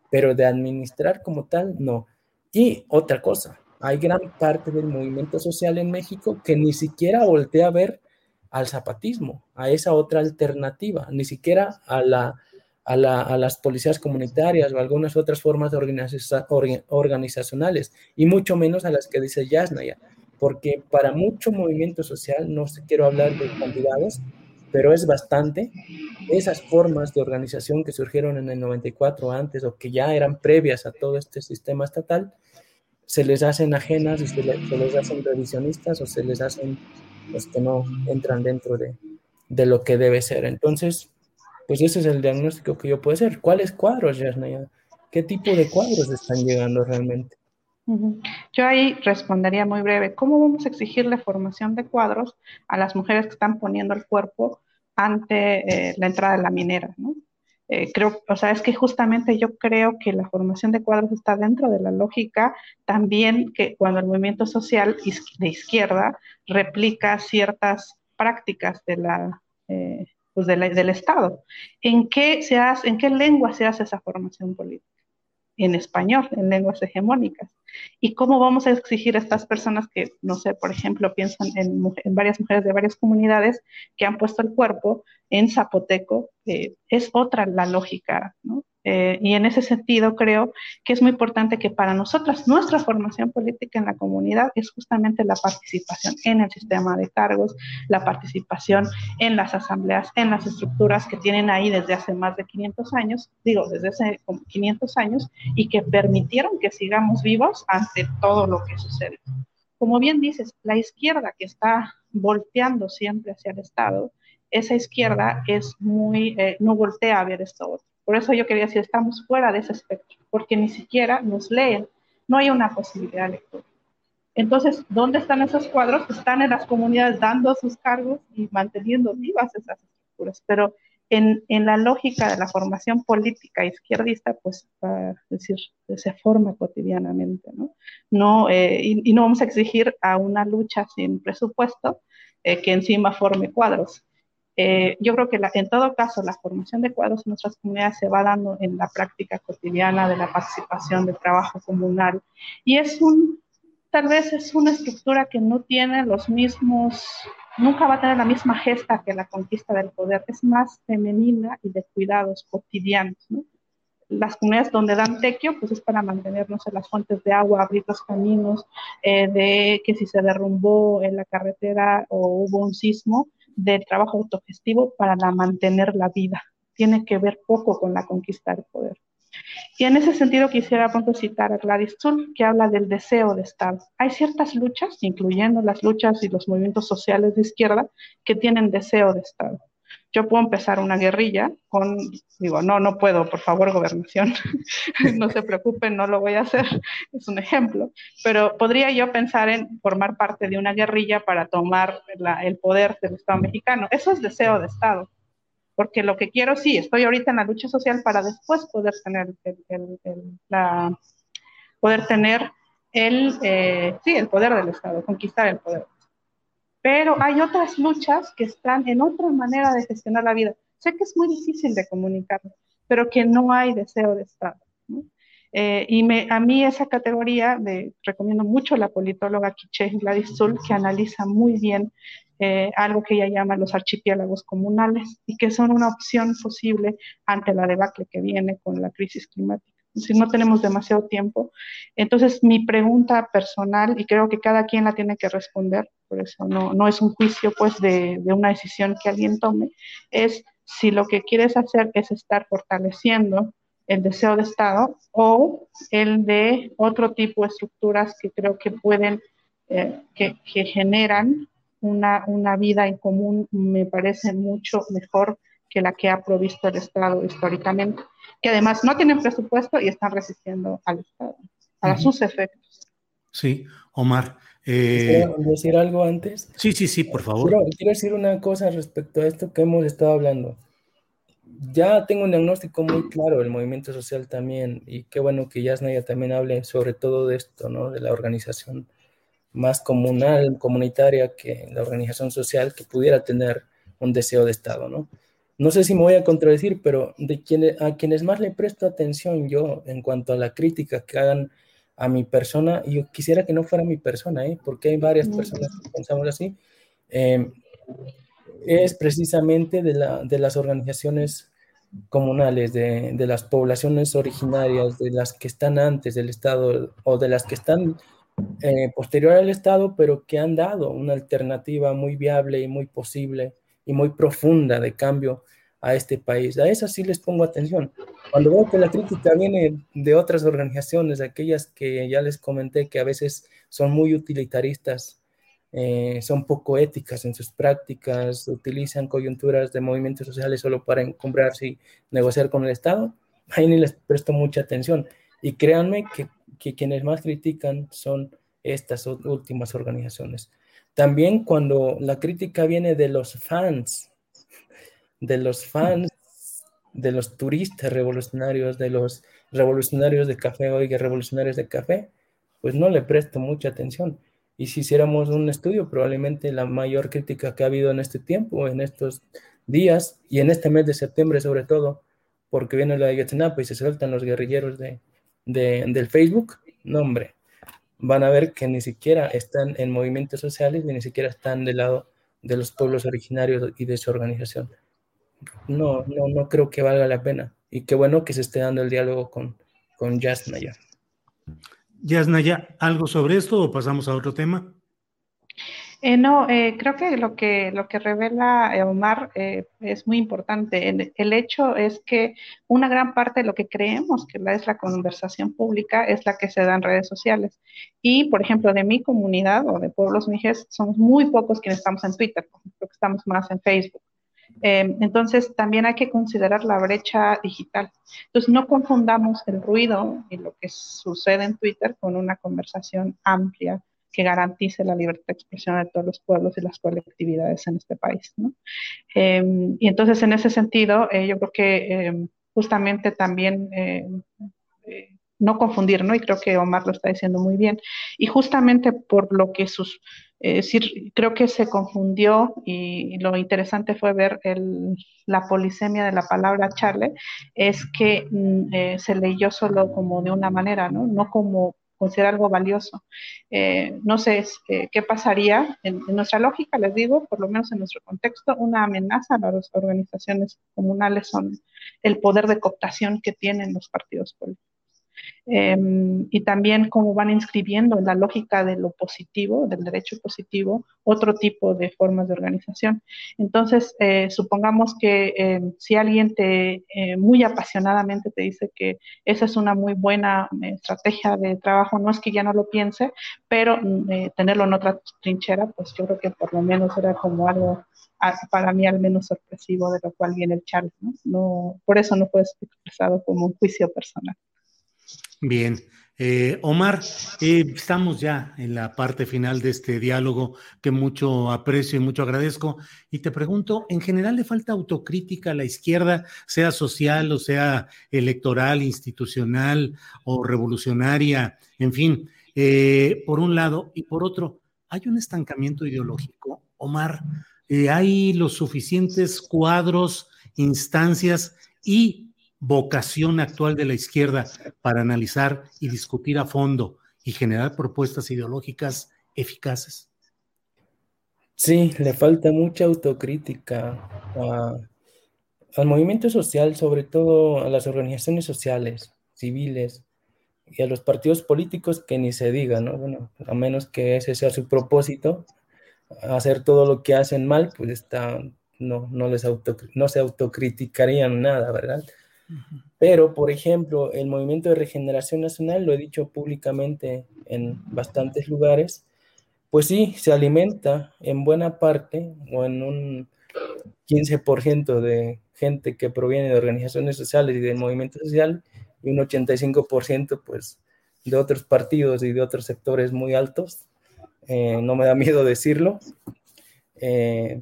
pero de administrar como tal, no. Y otra cosa, hay gran parte del movimiento social en México que ni siquiera voltea a ver al zapatismo, a esa otra alternativa, ni siquiera a, la, a, la, a las policías comunitarias o algunas otras formas de organizacionales, y mucho menos a las que dice Yasnaya, porque para mucho movimiento social, no quiero hablar de cantidades, pero es bastante, esas formas de organización que surgieron en el 94 antes o que ya eran previas a todo este sistema estatal, se les hacen ajenas se les hacen revisionistas o se les hacen los que no entran dentro de, de, lo que debe ser. Entonces, pues ese es el diagnóstico que yo puedo hacer. ¿Cuáles cuadros, Yasnaya? ¿Qué tipo de cuadros están llegando realmente? Yo ahí respondería muy breve. ¿Cómo vamos a exigirle formación de cuadros a las mujeres que están poniendo el cuerpo ante eh, la entrada de la minera? ¿no? Eh, creo, o sea, es que justamente yo creo que la formación de cuadros está dentro de la lógica también que cuando el movimiento social de izquierda replica ciertas prácticas de la, eh, pues del Estado. ¿En qué, se hace, ¿En qué lengua se hace esa formación política? En español, en lenguas hegemónicas. ¿Y cómo vamos a exigir a estas personas que, no sé, por ejemplo, piensan en, varias mujeres de varias comunidades que han puesto el cuerpo en zapoteco? Es otra la lógica, ¿no? Eh, y en ese sentido creo que es muy importante que para nosotras nuestra formación política en la comunidad es justamente la participación en el sistema de cargos, la participación en las asambleas, en las estructuras que tienen ahí desde hace más de 500 años, digo, desde hace 500 años, y que permitieron que sigamos vivos ante todo lo que sucede. Como bien dices, la izquierda que está volteando siempre hacia el Estado, esa izquierda es muy, eh, no voltea a ver esto por eso yo quería decir, estamos fuera de ese espectro, porque ni siquiera nos leen, no hay una posibilidad de lectura. Entonces, ¿dónde están esos cuadros? Están en las comunidades dando sus cargos y manteniendo vivas esas estructuras, pero en, la lógica de la formación política izquierdista, pues, es decir, se forma cotidianamente, ¿no? no eh, y, no vamos a exigir a una lucha sin presupuesto eh, que encima forme cuadros. Eh, yo creo que en todo caso la formación de cuadros en nuestras comunidades se va dando en la práctica cotidiana de la participación del trabajo comunal. Y es un, tal vez es una estructura que no tiene los mismos, nunca va a tener la misma gesta que la conquista del poder, es más femenina y de cuidados cotidianos, las comunidades donde dan tequio, pues es para mantenernos en las fuentes de agua, abrir los caminos, eh, de que si se derrumbó en la carretera o hubo un sismo, del trabajo autogestivo para mantener la vida. Tiene que ver poco con la conquista del poder. Y en ese sentido quisiera pronto citar a Gladys Tull, que habla del deseo de Estado. Hay ciertas luchas, incluyendo las luchas y los movimientos sociales de izquierda, que tienen deseo de Estado. Yo puedo empezar una guerrilla con, digo, no, no puedo, por favor, gobernación, <laughs> no se preocupen, no lo voy a hacer, <laughs> es un ejemplo, pero podría yo pensar en formar parte de una guerrilla para tomar el poder del Estado mexicano. Eso es deseo de Estado, porque lo que quiero, sí, estoy ahorita en la lucha social para después poder tener el, la, poder tener el, eh, sí, el poder del Estado, conquistar el poder. Pero hay otras luchas que están en otra manera de gestionar la vida. Sé que es muy difícil de comunicar, pero que no hay deseo de Estado. Eh, y me, a mí esa categoría, de, recomiendo mucho la politóloga Quiche Gladys Zul, que analiza muy bien eh, algo que ella llama los archipiélagos comunales y que son una opción posible ante la debacle que viene con la crisis climática. Si no tenemos demasiado tiempo. Entonces, mi pregunta personal, y creo que cada quien la tiene que responder, por eso no, no es un juicio pues de, de una decisión que alguien tome, es si lo que quieres hacer es estar fortaleciendo el deseo de Estado o el de otro tipo de estructuras que creo que pueden, eh, que, que, generan una, una, vida en común, me parece mucho mejor que la que ha provisto el Estado históricamente, que además no tienen presupuesto y están resistiendo al Estado, a sus efectos. Sí, Omar. Eh... decir algo antes? Sí, sí, sí, por favor. Quiero, quiero decir una cosa respecto a esto que hemos estado hablando ya tengo un diagnóstico muy claro del movimiento social también, y qué bueno que Yasnaya también hable sobre todo de esto, ¿no? De la organización más comunal, comunitaria que la organización social que pudiera tener un deseo de Estado, ¿no? No sé si me voy a contradecir, pero de a quienes más le presto atención yo en cuanto a la crítica que hagan a mi persona, yo quisiera que no fuera mi persona, ¿eh? porque hay varias personas que pensamos así, eh, es precisamente de, la, de las organizaciones comunales, de, de, las poblaciones originarias, de las que están antes del Estado o de las que están eh, posterior al Estado, pero que han dado una alternativa muy viable y muy posible y muy profunda de cambio a este país. A esas sí les pongo atención. Cuando veo que la crítica viene de otras organizaciones, aquellas que ya les comenté que a veces son muy utilitaristas eh, son poco éticas en sus prácticas, utilizan coyunturas de movimientos sociales solo para encumbrarse y negociar con el Estado, ahí ni les presto mucha atención. Y créanme que, que quienes más critican son estas últimas organizaciones. También cuando la crítica viene de los fans, de los fans, de los turistas revolucionarios, de los revolucionarios de café, oiga, revolucionarios de café, pues no le presto mucha atención. Y si hiciéramos un estudio, probablemente la mayor crítica que ha habido en este tiempo, en estos días y en este mes de septiembre sobre todo, porque viene la Ayotzinapa y se sueltan los guerrilleros de, de, del Facebook, no hombre, van a ver que ni siquiera están en movimientos sociales ni siquiera están del lado de los pueblos originarios y de su organización. No, no, no creo que valga la pena. Y qué bueno que se esté dando el diálogo con, con Jazz Naya. Yasnaya, ¿algo sobre esto o pasamos a otro tema? Eh, no, eh, creo que lo que, lo que revela eh, Omar eh, es muy importante. El, el, hecho es que una gran parte de lo que creemos que es la conversación pública es la que se da en redes sociales. Y, por ejemplo, de mi comunidad o de pueblos mijes, somos muy pocos quienes estamos en Twitter, ejemplo, que estamos más en Facebook. Eh, entonces, también hay que considerar la brecha digital. Entonces, no confundamos el ruido y lo que sucede en Twitter con una conversación amplia que garantice la libertad de expresión de todos los pueblos y las colectividades en este país. ¿no? Eh, y entonces, en ese sentido, eh, yo creo que eh, justamente también eh, eh, no confundir, ¿no? Y creo que Omar lo está diciendo muy bien. Y justamente por lo que sus, es decir, creo que se confundió y, y lo interesante fue ver el, la polisemia de la palabra charle, es que mm, eh, se leyó solo como de una manera, ¿no? No como considerar algo valioso. Eh, no sé eh, qué pasaría en, en, nuestra lógica, les digo, por lo menos en nuestro contexto, una amenaza a las organizaciones comunales son el poder de cooptación que tienen los partidos políticos. Eh, y también cómo van inscribiendo en la lógica de lo positivo, del derecho positivo, otro tipo de formas de organización. Entonces, eh, supongamos que eh, si alguien te eh, muy apasionadamente te dice que esa es una muy buena eh, estrategia de trabajo, no es que ya no lo piense, pero eh, tenerlo en otra trinchera, pues yo creo que por lo menos era como algo para mí al menos sorpresivo de lo cual viene el Charles, ¿no? no por eso no fue expresado como un juicio personal. Bien. Eh, Omar, eh, estamos ya en la parte final de este diálogo que mucho aprecio y mucho agradezco. Y te pregunto, ¿en general le falta autocrítica a la izquierda, sea social o sea electoral, institucional o revolucionaria? En fin, eh, por un lado. Y por otro, ¿hay un estancamiento ideológico? Omar, eh, ¿hay los suficientes cuadros, instancias y vocación actual de la izquierda para analizar y discutir a fondo y generar propuestas ideológicas eficaces? Sí, le falta mucha autocrítica a, al movimiento social, sobre todo a las organizaciones sociales. civiles y a los partidos políticos que ni se diga, ¿no? Bueno, a menos que ese sea su propósito, hacer todo lo que hacen mal, pues está, no, no, les auto, no se autocriticarían nada, ¿verdad? Pero, por ejemplo, el Movimiento de Regeneración Nacional, lo he dicho públicamente en bastantes lugares, pues sí, se alimenta en buena parte o en un 15% de gente que proviene de organizaciones sociales y del movimiento social y un 85% pues de otros partidos y de otros sectores muy altos, eh, no me da miedo decirlo, eh,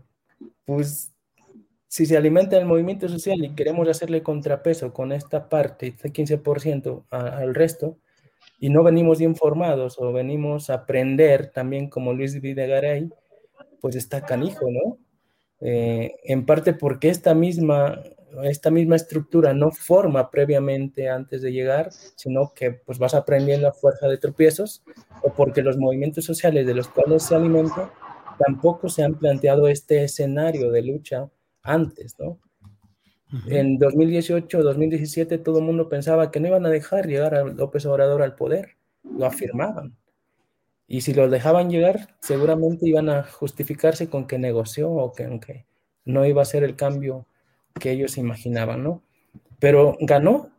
pues si se alimenta el movimiento social y queremos hacerle contrapeso con esta parte, este 15% al resto, y no venimos informados o venimos a aprender también como Luis Videgaray, pues está canijo, ¿no? Eh, en parte porque esta misma, esta misma estructura no forma previamente antes de llegar, sino que pues vas aprendiendo a fuerza de tropiezos, o porque los movimientos sociales de los cuales se alimenta tampoco se han planteado este escenario de lucha antes, ¿no? En 2018, 2017, todo el mundo pensaba que no iban a dejar llegar a López Obrador al poder, lo afirmaban. Y si lo dejaban llegar, seguramente iban a justificarse con que negoció o que, no iba a ser el cambio que ellos imaginaban, ¿no? Pero ganó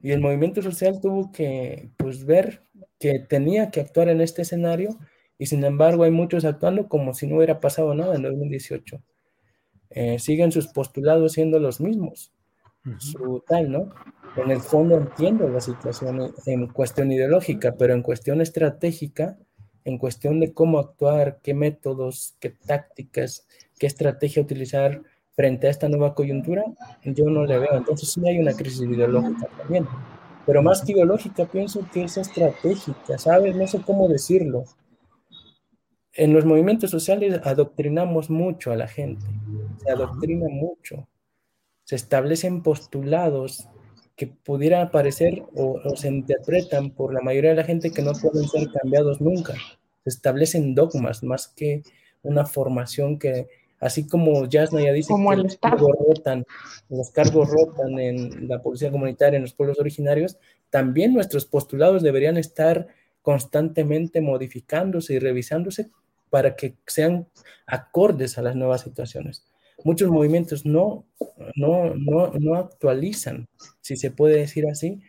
y el movimiento social tuvo que pues, ver que tenía que actuar en este escenario y sin embargo hay muchos actuando como si no hubiera pasado nada en 2018. Eh, siguen sus postulados siendo los mismos, su tal, ¿no? En el fondo entiendo la situación en cuestión ideológica, pero en cuestión estratégica, en cuestión de cómo actuar, qué métodos, qué tácticas, qué estrategia utilizar frente a esta nueva coyuntura, yo no le veo. Entonces sí hay una crisis ideológica también. Pero más que ideológica, pienso que es estratégica, ¿sabes? No sé cómo decirlo. En los movimientos sociales adoctrinamos mucho a la gente, se adoctrina mucho, se establecen postulados que pudieran parecer o, se interpretan por la mayoría de la gente que no pueden ser cambiados nunca. Se establecen dogmas más que una formación que, así como Jasna ya dice que los cargos, rotan, los cargos rotan en la policía comunitaria, en los pueblos originarios, también nuestros postulados deberían estar constantemente modificándose y revisándose para que sean acordes a las nuevas situaciones muchos movimientos no, no, no, no actualizan, si se puede decir así,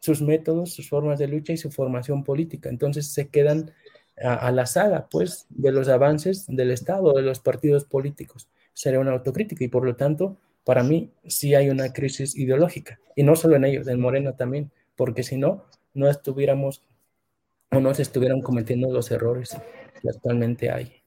sus métodos, sus formas de lucha y su formación política. Entonces se quedan a, la sala, pues, de los avances del Estado, de los partidos políticos. Sería una autocrítica y por lo tanto, para mí sí hay una crisis ideológica. Y no solo en ellos, en Morena también, porque si no, no estuviéramos o no se estuvieran cometiendo los errores que actualmente hay.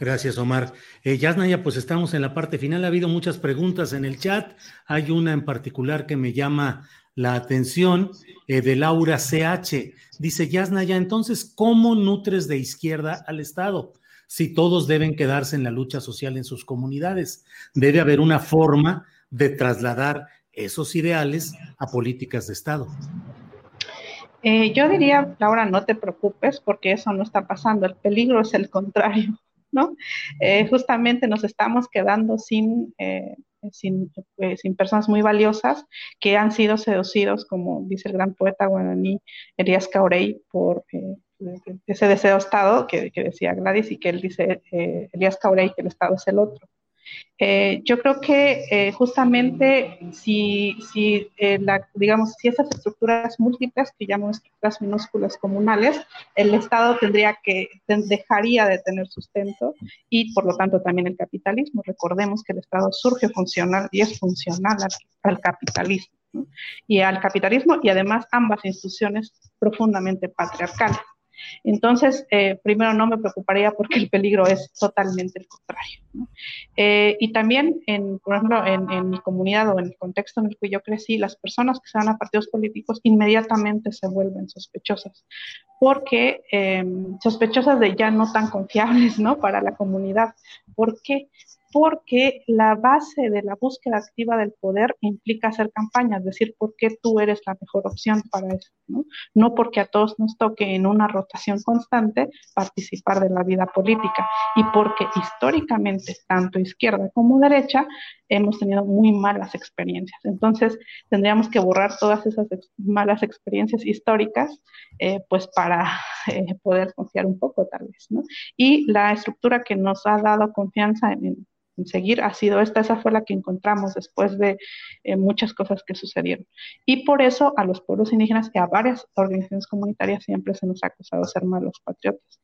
Gracias, Omar. Eh, Yasnaya, pues estamos en la parte final. Ha habido muchas preguntas en el chat. Hay una en particular que me llama la atención eh, de Laura CH. Dice Yasnaya, entonces, ¿cómo nutres de izquierda al Estado? Si todos deben quedarse en la lucha social en sus comunidades, debe haber una forma de trasladar esos ideales a políticas de Estado. Eh, yo diría, Laura, no te preocupes porque eso no está pasando. El peligro es el contrario, <laughs> ¿no? Eh, justamente nos estamos quedando sin, eh, sin, personas muy valiosas que han sido seducidos, como dice el gran poeta guaraní Elías Caurey, por ese deseo Estado que, que, decía Gladys y que él dice, Elías Caurey, que el Estado es el otro. Eh, yo creo que eh, justamente si, si eh, digamos, si esas estructuras múltiples, que llamo estructuras minúsculas comunales, el Estado tendría que, dejaría de tener sustento y por lo tanto también el capitalismo. Recordemos que el Estado surge funcional y es funcional al, capitalismo. Y al capitalismo y además ambas instituciones profundamente patriarcales. Entonces, eh, primero no me preocuparía porque el peligro es totalmente el contrario. Eh, y también, por ejemplo, en, mi comunidad o en el contexto en el que yo crecí, las personas que se van a partidos políticos inmediatamente se vuelven sospechosas, porque em, sospechosas de ya no tan confiables ¿no? para la comunidad. ¿Por qué? Porque la base de la búsqueda activa del poder implica hacer campaña, es decir, por qué tú eres la mejor opción para eso, ¿no? No porque a todos nos toque en una rotación constante participar de la vida política y porque históricamente, tanto izquierda como derecha, hemos tenido muy malas experiencias. Entonces, tendríamos que borrar todas esas malas experiencias históricas, eh, pues para <laughs> eh, poder confiar un poco tal vez, ¿no? Y la estructura que nos ha dado confianza en, seguir ha sido esta, esa fue la que encontramos después de eh, muchas cosas que sucedieron. Y por eso a los pueblos indígenas y a varias organizaciones comunitarias siempre se nos ha acusado de ser malos patriotas,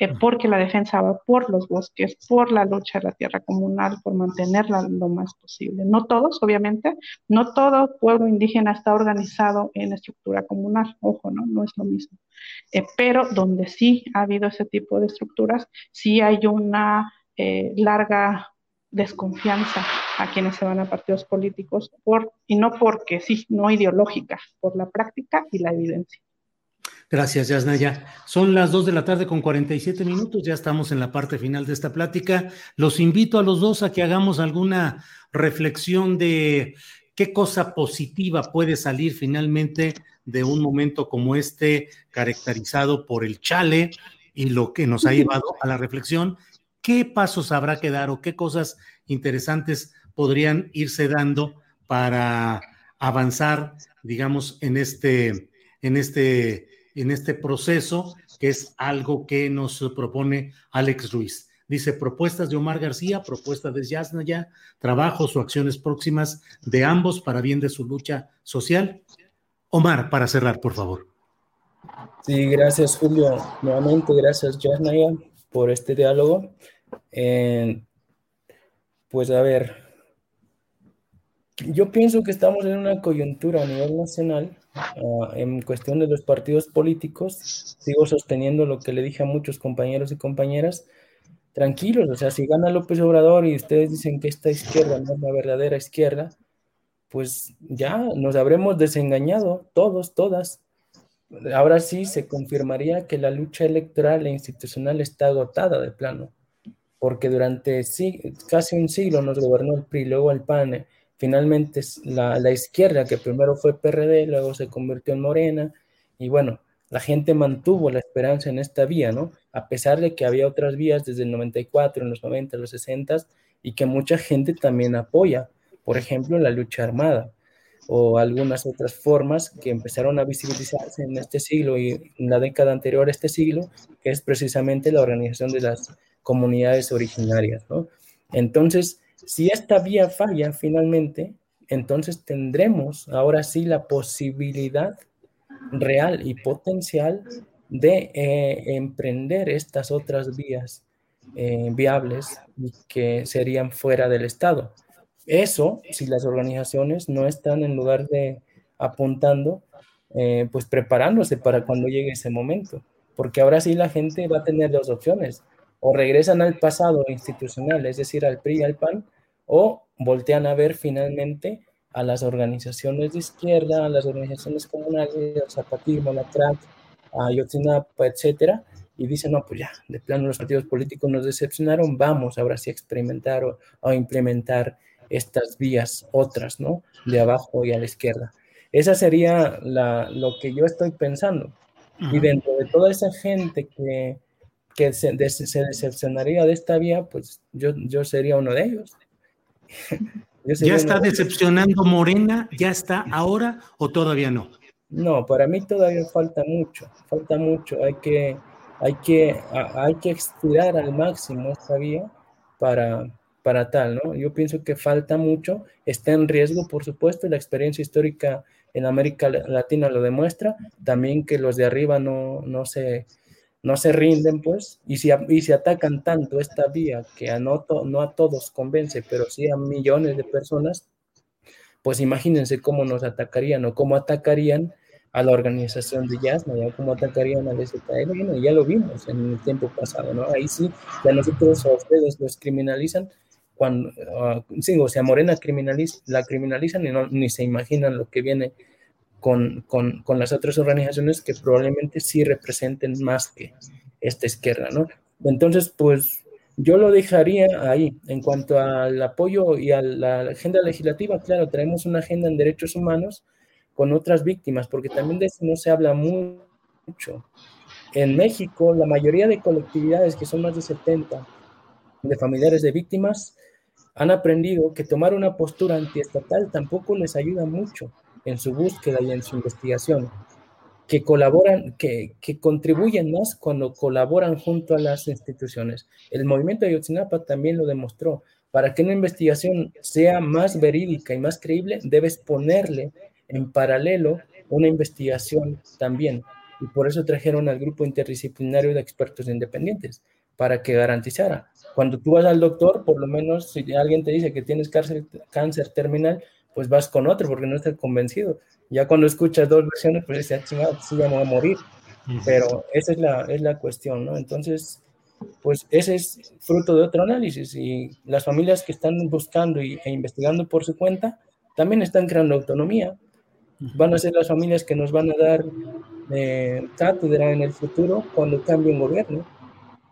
eh, porque la defensa va por los bosques, por la lucha de la tierra comunal, por mantenerla lo más posible. No todos, obviamente, no todo pueblo indígena está organizado en estructura comunal, ojo, no, no es lo mismo. Eh, pero donde sí ha habido ese tipo de estructuras, sí hay una larga desconfianza a quienes se van a partidos políticos por, y no porque sí, no ideológica, por la práctica y la evidencia. Gracias, Yasnaya. Son las 2 de la tarde con 47 minutos, ya estamos en la parte final de esta plática. Los invito a los dos a que hagamos alguna reflexión de qué cosa positiva puede salir finalmente de un momento como este, caracterizado por el chale y lo que nos ha <laughs> llevado a la reflexión ¿qué pasos habrá que dar o qué cosas interesantes podrían irse dando para avanzar, digamos, en este, en este, en este proceso, que es algo que nos propone Alex Ruiz? Dice, propuestas de Omar García, propuestas de Yasnaya, trabajos o acciones próximas de ambos para bien de su lucha social. Omar, para cerrar, por favor. Sí, gracias Julio. Nuevamente, gracias Yasnaya por este diálogo pues a ver, yo pienso que estamos en una coyuntura a nivel nacional ah, en cuestión de los partidos políticos. Sigo sosteniendo lo que le dije a muchos compañeros y compañeras. Tranquilos, o sea, si gana López Obrador y ustedes dicen que esta izquierda no es la verdadera izquierda, pues ya nos habremos desengañado todos, todas. Ahora sí se confirmaría que la lucha electoral e institucional está agotada de plano porque durante casi un siglo nos gobernó el PRI, luego el PAN, finalmente la, la izquierda, que primero fue PRD, luego se convirtió en Morena, y bueno, la gente mantuvo la esperanza en esta vía, ¿no? A pesar de que había otras vías desde el 94, en los 90, en los 60, y que mucha gente también apoya, por ejemplo, la lucha armada o algunas otras formas que empezaron a visibilizarse en este siglo y en la década anterior a este siglo, que es precisamente la organización de las comunidades originarias, ¿no? Entonces, si esta vía falla finalmente, entonces tendremos ahora sí la posibilidad real y potencial de eh, emprender estas otras vías eh, viables que serían fuera del Estado. Eso, si las organizaciones no están en lugar de apuntando, eh, pues preparándose para cuando llegue ese momento, porque ahora sí la gente va a tener dos opciones, o regresan al pasado institucional, es decir, al PRI y al PAN, o voltean a ver finalmente a las organizaciones de izquierda, a las organizaciones comunales, al zapatismo, la TRAC, a Yotzinapa, etcétera, y dicen, no, pues ya, de plano los partidos políticos nos decepcionaron, vamos ahora sí a experimentar o a implementar estas vías otras, ¿no? De abajo y a la izquierda. Esa sería la, lo que yo estoy pensando. Y dentro de toda esa gente que, que se, decepcionaría de esta vía, pues yo, yo sería uno de ellos. <laughs> ¿Ya está decepcionando Morena? ¿Ya está ahora o todavía no? No, para mí todavía falta mucho, falta mucho. Hay que, hay que, hay que estirar al máximo esta vía para, para tal, ¿no? Yo pienso que falta mucho, está en riesgo, por supuesto, la experiencia histórica en América Latina lo demuestra, también que los de arriba no, no se no se rinden, pues, y si, y si atacan tanto esta vía que a no, no, a todos convence, pero sí a millones de personas, pues imagínense cómo nos atacarían o cómo atacarían a la organización de jazz, ¿no? cómo atacarían a ZL, bueno, ya lo vimos en el tiempo pasado, ¿no? Ahí sí, ya nosotros a ustedes los criminalizan, cuando, uh, sí, o sea, Morena criminaliza, la criminalizan y no, ni se imaginan lo que viene con, con, con, las otras organizaciones que probablemente sí representen más que esta izquierda, ¿no? Entonces, pues Yo lo dejaría ahí. En cuanto al apoyo y a la agenda legislativa, claro, tenemos una agenda en derechos humanos con otras víctimas, porque también de eso no se habla mucho. En México, la mayoría de colectividades, que son más de 70, de familiares de víctimas, han aprendido que tomar una postura antiestatal tampoco les ayuda mucho en su búsqueda y en su investigación, que colaboran, que, que contribuyen más cuando colaboran junto a las instituciones. El movimiento de Ayotzinapa también lo demostró. Para que una investigación sea más verídica y más creíble, debes ponerle en paralelo una investigación también. Y por eso trajeron al grupo interdisciplinario de expertos independientes, para que garantizara. Cuando tú vas al doctor, por lo menos si alguien te dice que tienes cáncer, cáncer terminal, pues vas con otro porque no estás convencido. Ya cuando escuchas dos versiones, pues dices, ah, sí, ya me voy a morir. Pero esa es la, es la cuestión, ¿no? Entonces, pues ese es fruto de otro análisis y las familias que están buscando y, e investigando por su cuenta también están creando autonomía. Van a ser las familias que nos van a dar eh, cátedra en el futuro cuando cambie un gobierno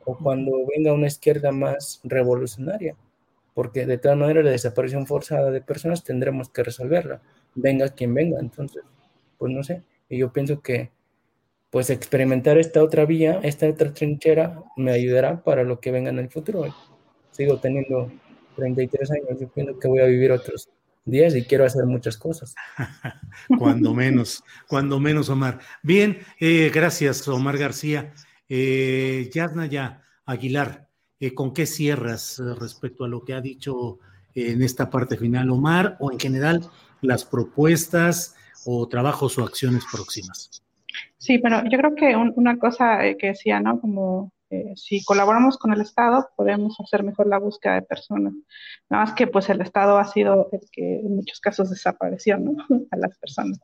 o cuando venga una izquierda más revolucionaria, porque de todas maneras la desaparición forzada de personas tendremos que resolverla, venga quien venga, entonces, pues no sé, y yo pienso que pues experimentar esta otra vía, esta otra trinchera, me ayudará para lo que venga en el futuro. Sigo teniendo 33 años, yo pienso que voy a vivir otros días y quiero hacer muchas cosas. <laughs> cuando menos, cuando menos, Omar. Bien, eh, gracias, Omar García. Eh, Yasnaya Aguilar, eh, ¿con qué cierras eh, respecto a lo que ha dicho en esta parte final Omar o en general las propuestas o trabajos o acciones próximas? Sí, pero yo creo que una cosa que decía, ¿no? Como si colaboramos con el Estado, podemos hacer mejor la búsqueda de personas. Nada más que pues el Estado ha sido el que en muchos casos desapareció, ¿no? <laughs> A las personas.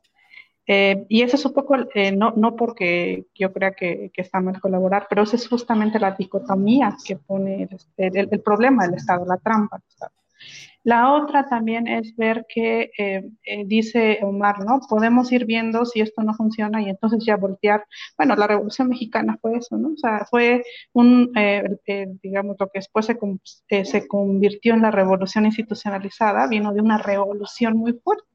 Eh, y eso es un poco, eh, no, no porque yo crea que, que, está mal colaborar, pero esa es justamente la dicotomía que pone el, el, problema del Estado, la trampa del Estado. La otra también es ver que eh, dice Omar, ¿no? Podemos ir viendo si esto no funciona y entonces ya voltear. Bueno, la Revolución Mexicana fue eso, ¿no? O sea, fue un, digamos, lo que después se, se convirtió en la revolución institucionalizada, vino de una revolución muy fuerte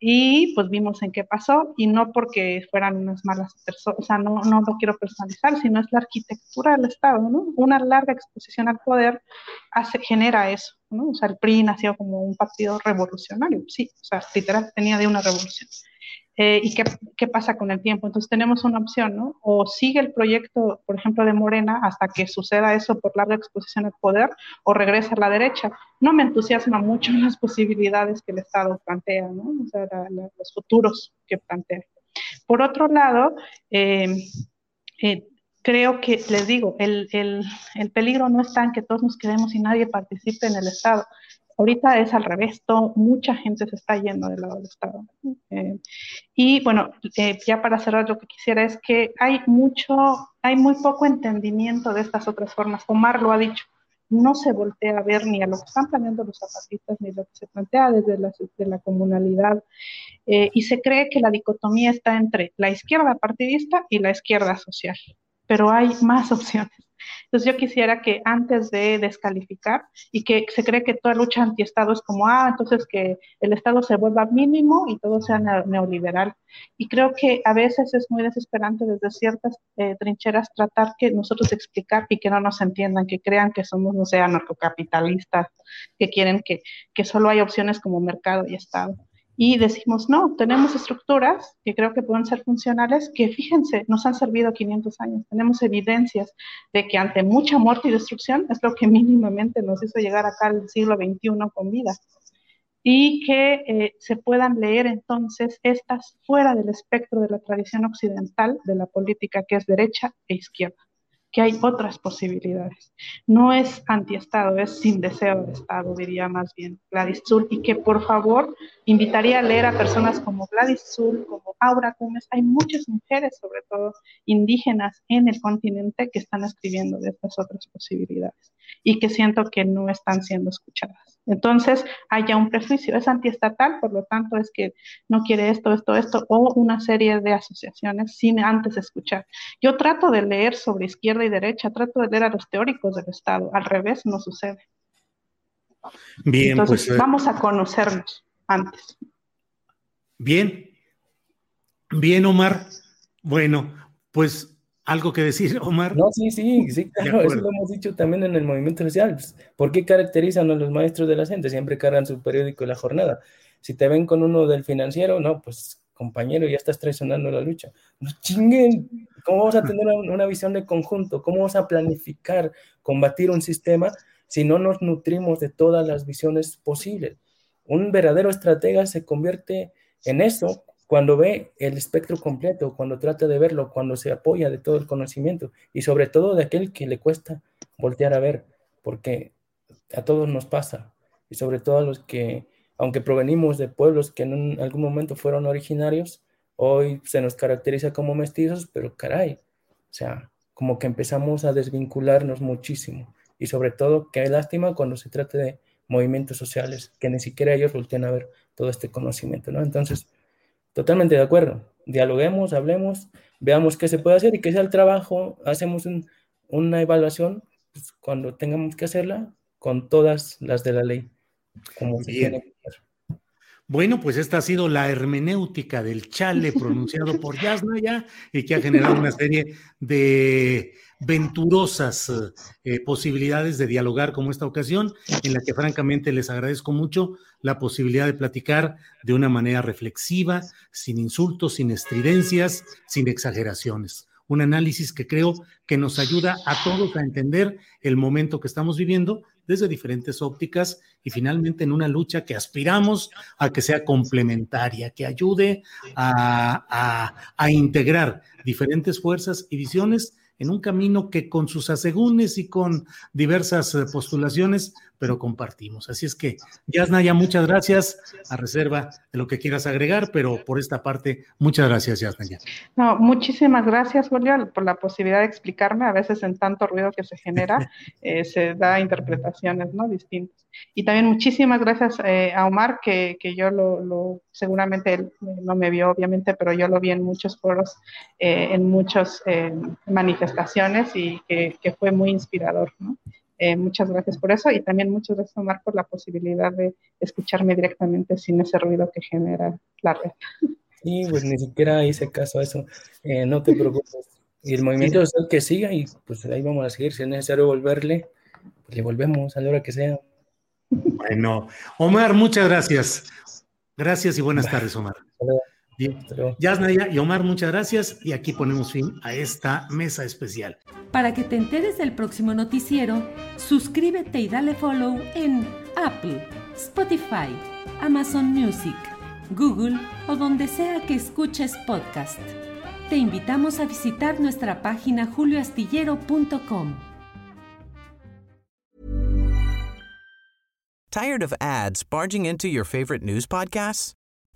y pues vimos en qué pasó y no porque fueran unas malas personas, o sea, no, no lo quiero personalizar, sino es la arquitectura del Estado, ¿no? Una larga exposición al poder hace, genera eso, ¿no? O sea, el PRI nació como un partido revolucionario, sí, o sea, literal tenía de una revolución. Eh, ¿Y qué, qué, pasa con el tiempo? Entonces tenemos una opción, ¿no? O sigue el proyecto, por ejemplo, de Morena hasta que suceda eso por larga exposición al poder, o regresa a la derecha. No me entusiasma mucho <laughs> las posibilidades que el Estado plantea, ¿no? O sea, los futuros que plantea. Por otro lado, eh, eh, creo que, les digo, el, el, el, peligro no está en que todos nos quedemos y nadie participe en el Estado. Ahorita es al revés, mucha gente se está yendo del lado del Estado. Eh, y bueno, eh, ya para cerrar lo que quisiera es que hay mucho, hay muy poco entendimiento de estas otras formas. Omar lo ha dicho, no se voltea a ver ni a lo que están planeando los zapatistas ni lo que se plantea desde la, la comunalidad. Eh, y se cree que la dicotomía está entre la izquierda partidista y la izquierda social, pero hay más <laughs> opciones. Entonces yo quisiera que antes de descalificar y que se cree que toda lucha antiestado es como, ah, entonces que el Estado se vuelva mínimo y todo sea neoliberal. Y creo que a veces es muy desesperante desde ciertas eh, trincheras tratar que nosotros explicar y que no nos entiendan, que crean que somos, no sé, anarcocapitalistas, que quieren que, que solo hay opciones como mercado y Estado y decimos, no, tenemos estructuras que creo que pueden ser funcionales, que fíjense, nos han servido 500 años. Tenemos evidencias de que ante mucha muerte y destrucción es lo que mínimamente nos hizo llegar acá al siglo XXI con vida. Y que eh, se puedan leer entonces estas fuera del espectro de la tradición occidental de la política que es derecha e izquierda que hay otras posibilidades. No es antiestado, es sin deseo de Estado, diría más bien Gladys Zul, y que por favor invitaría a leer a personas como Gladys Zul, como Aura Gómez. Hay muchas mujeres, sobre todo indígenas, en el continente que están escribiendo de estas otras posibilidades. Y que siento que no están siendo escuchadas. Entonces, haya un prejuicio, es antiestatal, por lo tanto es que no quiere esto, esto, esto, o una serie de asociaciones sin antes escuchar. Yo trato de leer sobre izquierda y derecha, trato de leer a los teóricos del Estado, al revés no sucede. Bien, Entonces, pues, eh, vamos a conocernos antes. Bien, bien, Omar. Bueno, pues algo que decir, <laughs> Omar. No, sí, sí, <laughs> sí, claro, eso lo hemos dicho también en el movimiento social. Pues, ¿Por qué caracterizan a los maestros de la gente? Siempre cargan su periódico la jornada. Si te ven con uno del financiero, no, pues compañero, ya estás traicionando la lucha. No chinguen, ¿cómo vamos a tener una visión de conjunto? ¿Cómo vamos a planificar, combatir un sistema si no nos nutrimos de todas las visiones posibles? Un verdadero estratega se convierte en eso cuando ve el espectro completo, cuando trata de verlo, cuando se apoya de todo el conocimiento y sobre todo de aquel que le cuesta voltear a ver, porque a todos nos pasa y sobre todo a los que, aunque provenimos de pueblos que en algún momento fueron originarios, hoy se nos caracteriza como mestizos, pero caray, o sea, como que empezamos a desvincularnos muchísimo y sobre todo qué lástima cuando se trata de movimientos sociales, que ni siquiera ellos voltean a ver todo este conocimiento, ¿no? Entonces, Totalmente de acuerdo. Dialoguemos, hablemos, veamos qué se puede hacer y que sea el trabajo, hacemos una evaluación pues, cuando tengamos que hacerla con todas las de la ley, como se tiene que hacer. Bueno, pues esta ha sido la hermenéutica del chale pronunciado por Yasnaya y que ha generado una serie de venturosas eh, posibilidades de dialogar como esta ocasión, en la que francamente les agradezco mucho la posibilidad de platicar de una manera reflexiva, sin insultos, sin estridencias, sin exageraciones. Un análisis que creo que nos ayuda a todos a entender el momento que estamos viviendo desde diferentes ópticas y finalmente en una lucha que aspiramos a que sea complementaria, que ayude a, a integrar diferentes fuerzas y visiones en un camino que con sus asegúnes y con diversas eh, postulaciones, pero compartimos. Así es que, Yasnaya, muchas gracias, a reserva de lo que quieras agregar, pero por esta parte, muchas gracias, Yasnaya. No, muchísimas gracias, Julio, por la posibilidad de explicarme. A veces en tanto ruido que se genera, <laughs> eh, se da interpretaciones ¿no? distintas. Y también muchísimas gracias eh, a Omar, que, que yo lo, lo, seguramente él no me vio, obviamente, pero yo lo vi en muchos foros, en muchas manifestaciones manifestaciones y que, que fue muy inspirador. ¿no? Eh, muchas gracias por eso y también muchas gracias, Omar, por la posibilidad de escucharme directamente sin ese ruido que genera la red. Sí, pues ni siquiera hice caso a eso. Eh, no te preocupes. Y el movimiento es el que siga y pues ahí vamos a seguir. Si es necesario volverle, pues le volvemos a la hora que sea. Bueno, Omar, muchas gracias. Gracias y buenas tardes, Omar. Yasnaya y Omar, muchas gracias y aquí ponemos fin a esta mesa especial. Para que te enteres del próximo noticiero, suscríbete y dale follow en Apple, Spotify, Amazon Music, Google o donde sea que escuches podcast. Te invitamos a visitar nuestra página julioastillero.com. Tired of ads barging into your favorite news podcasts?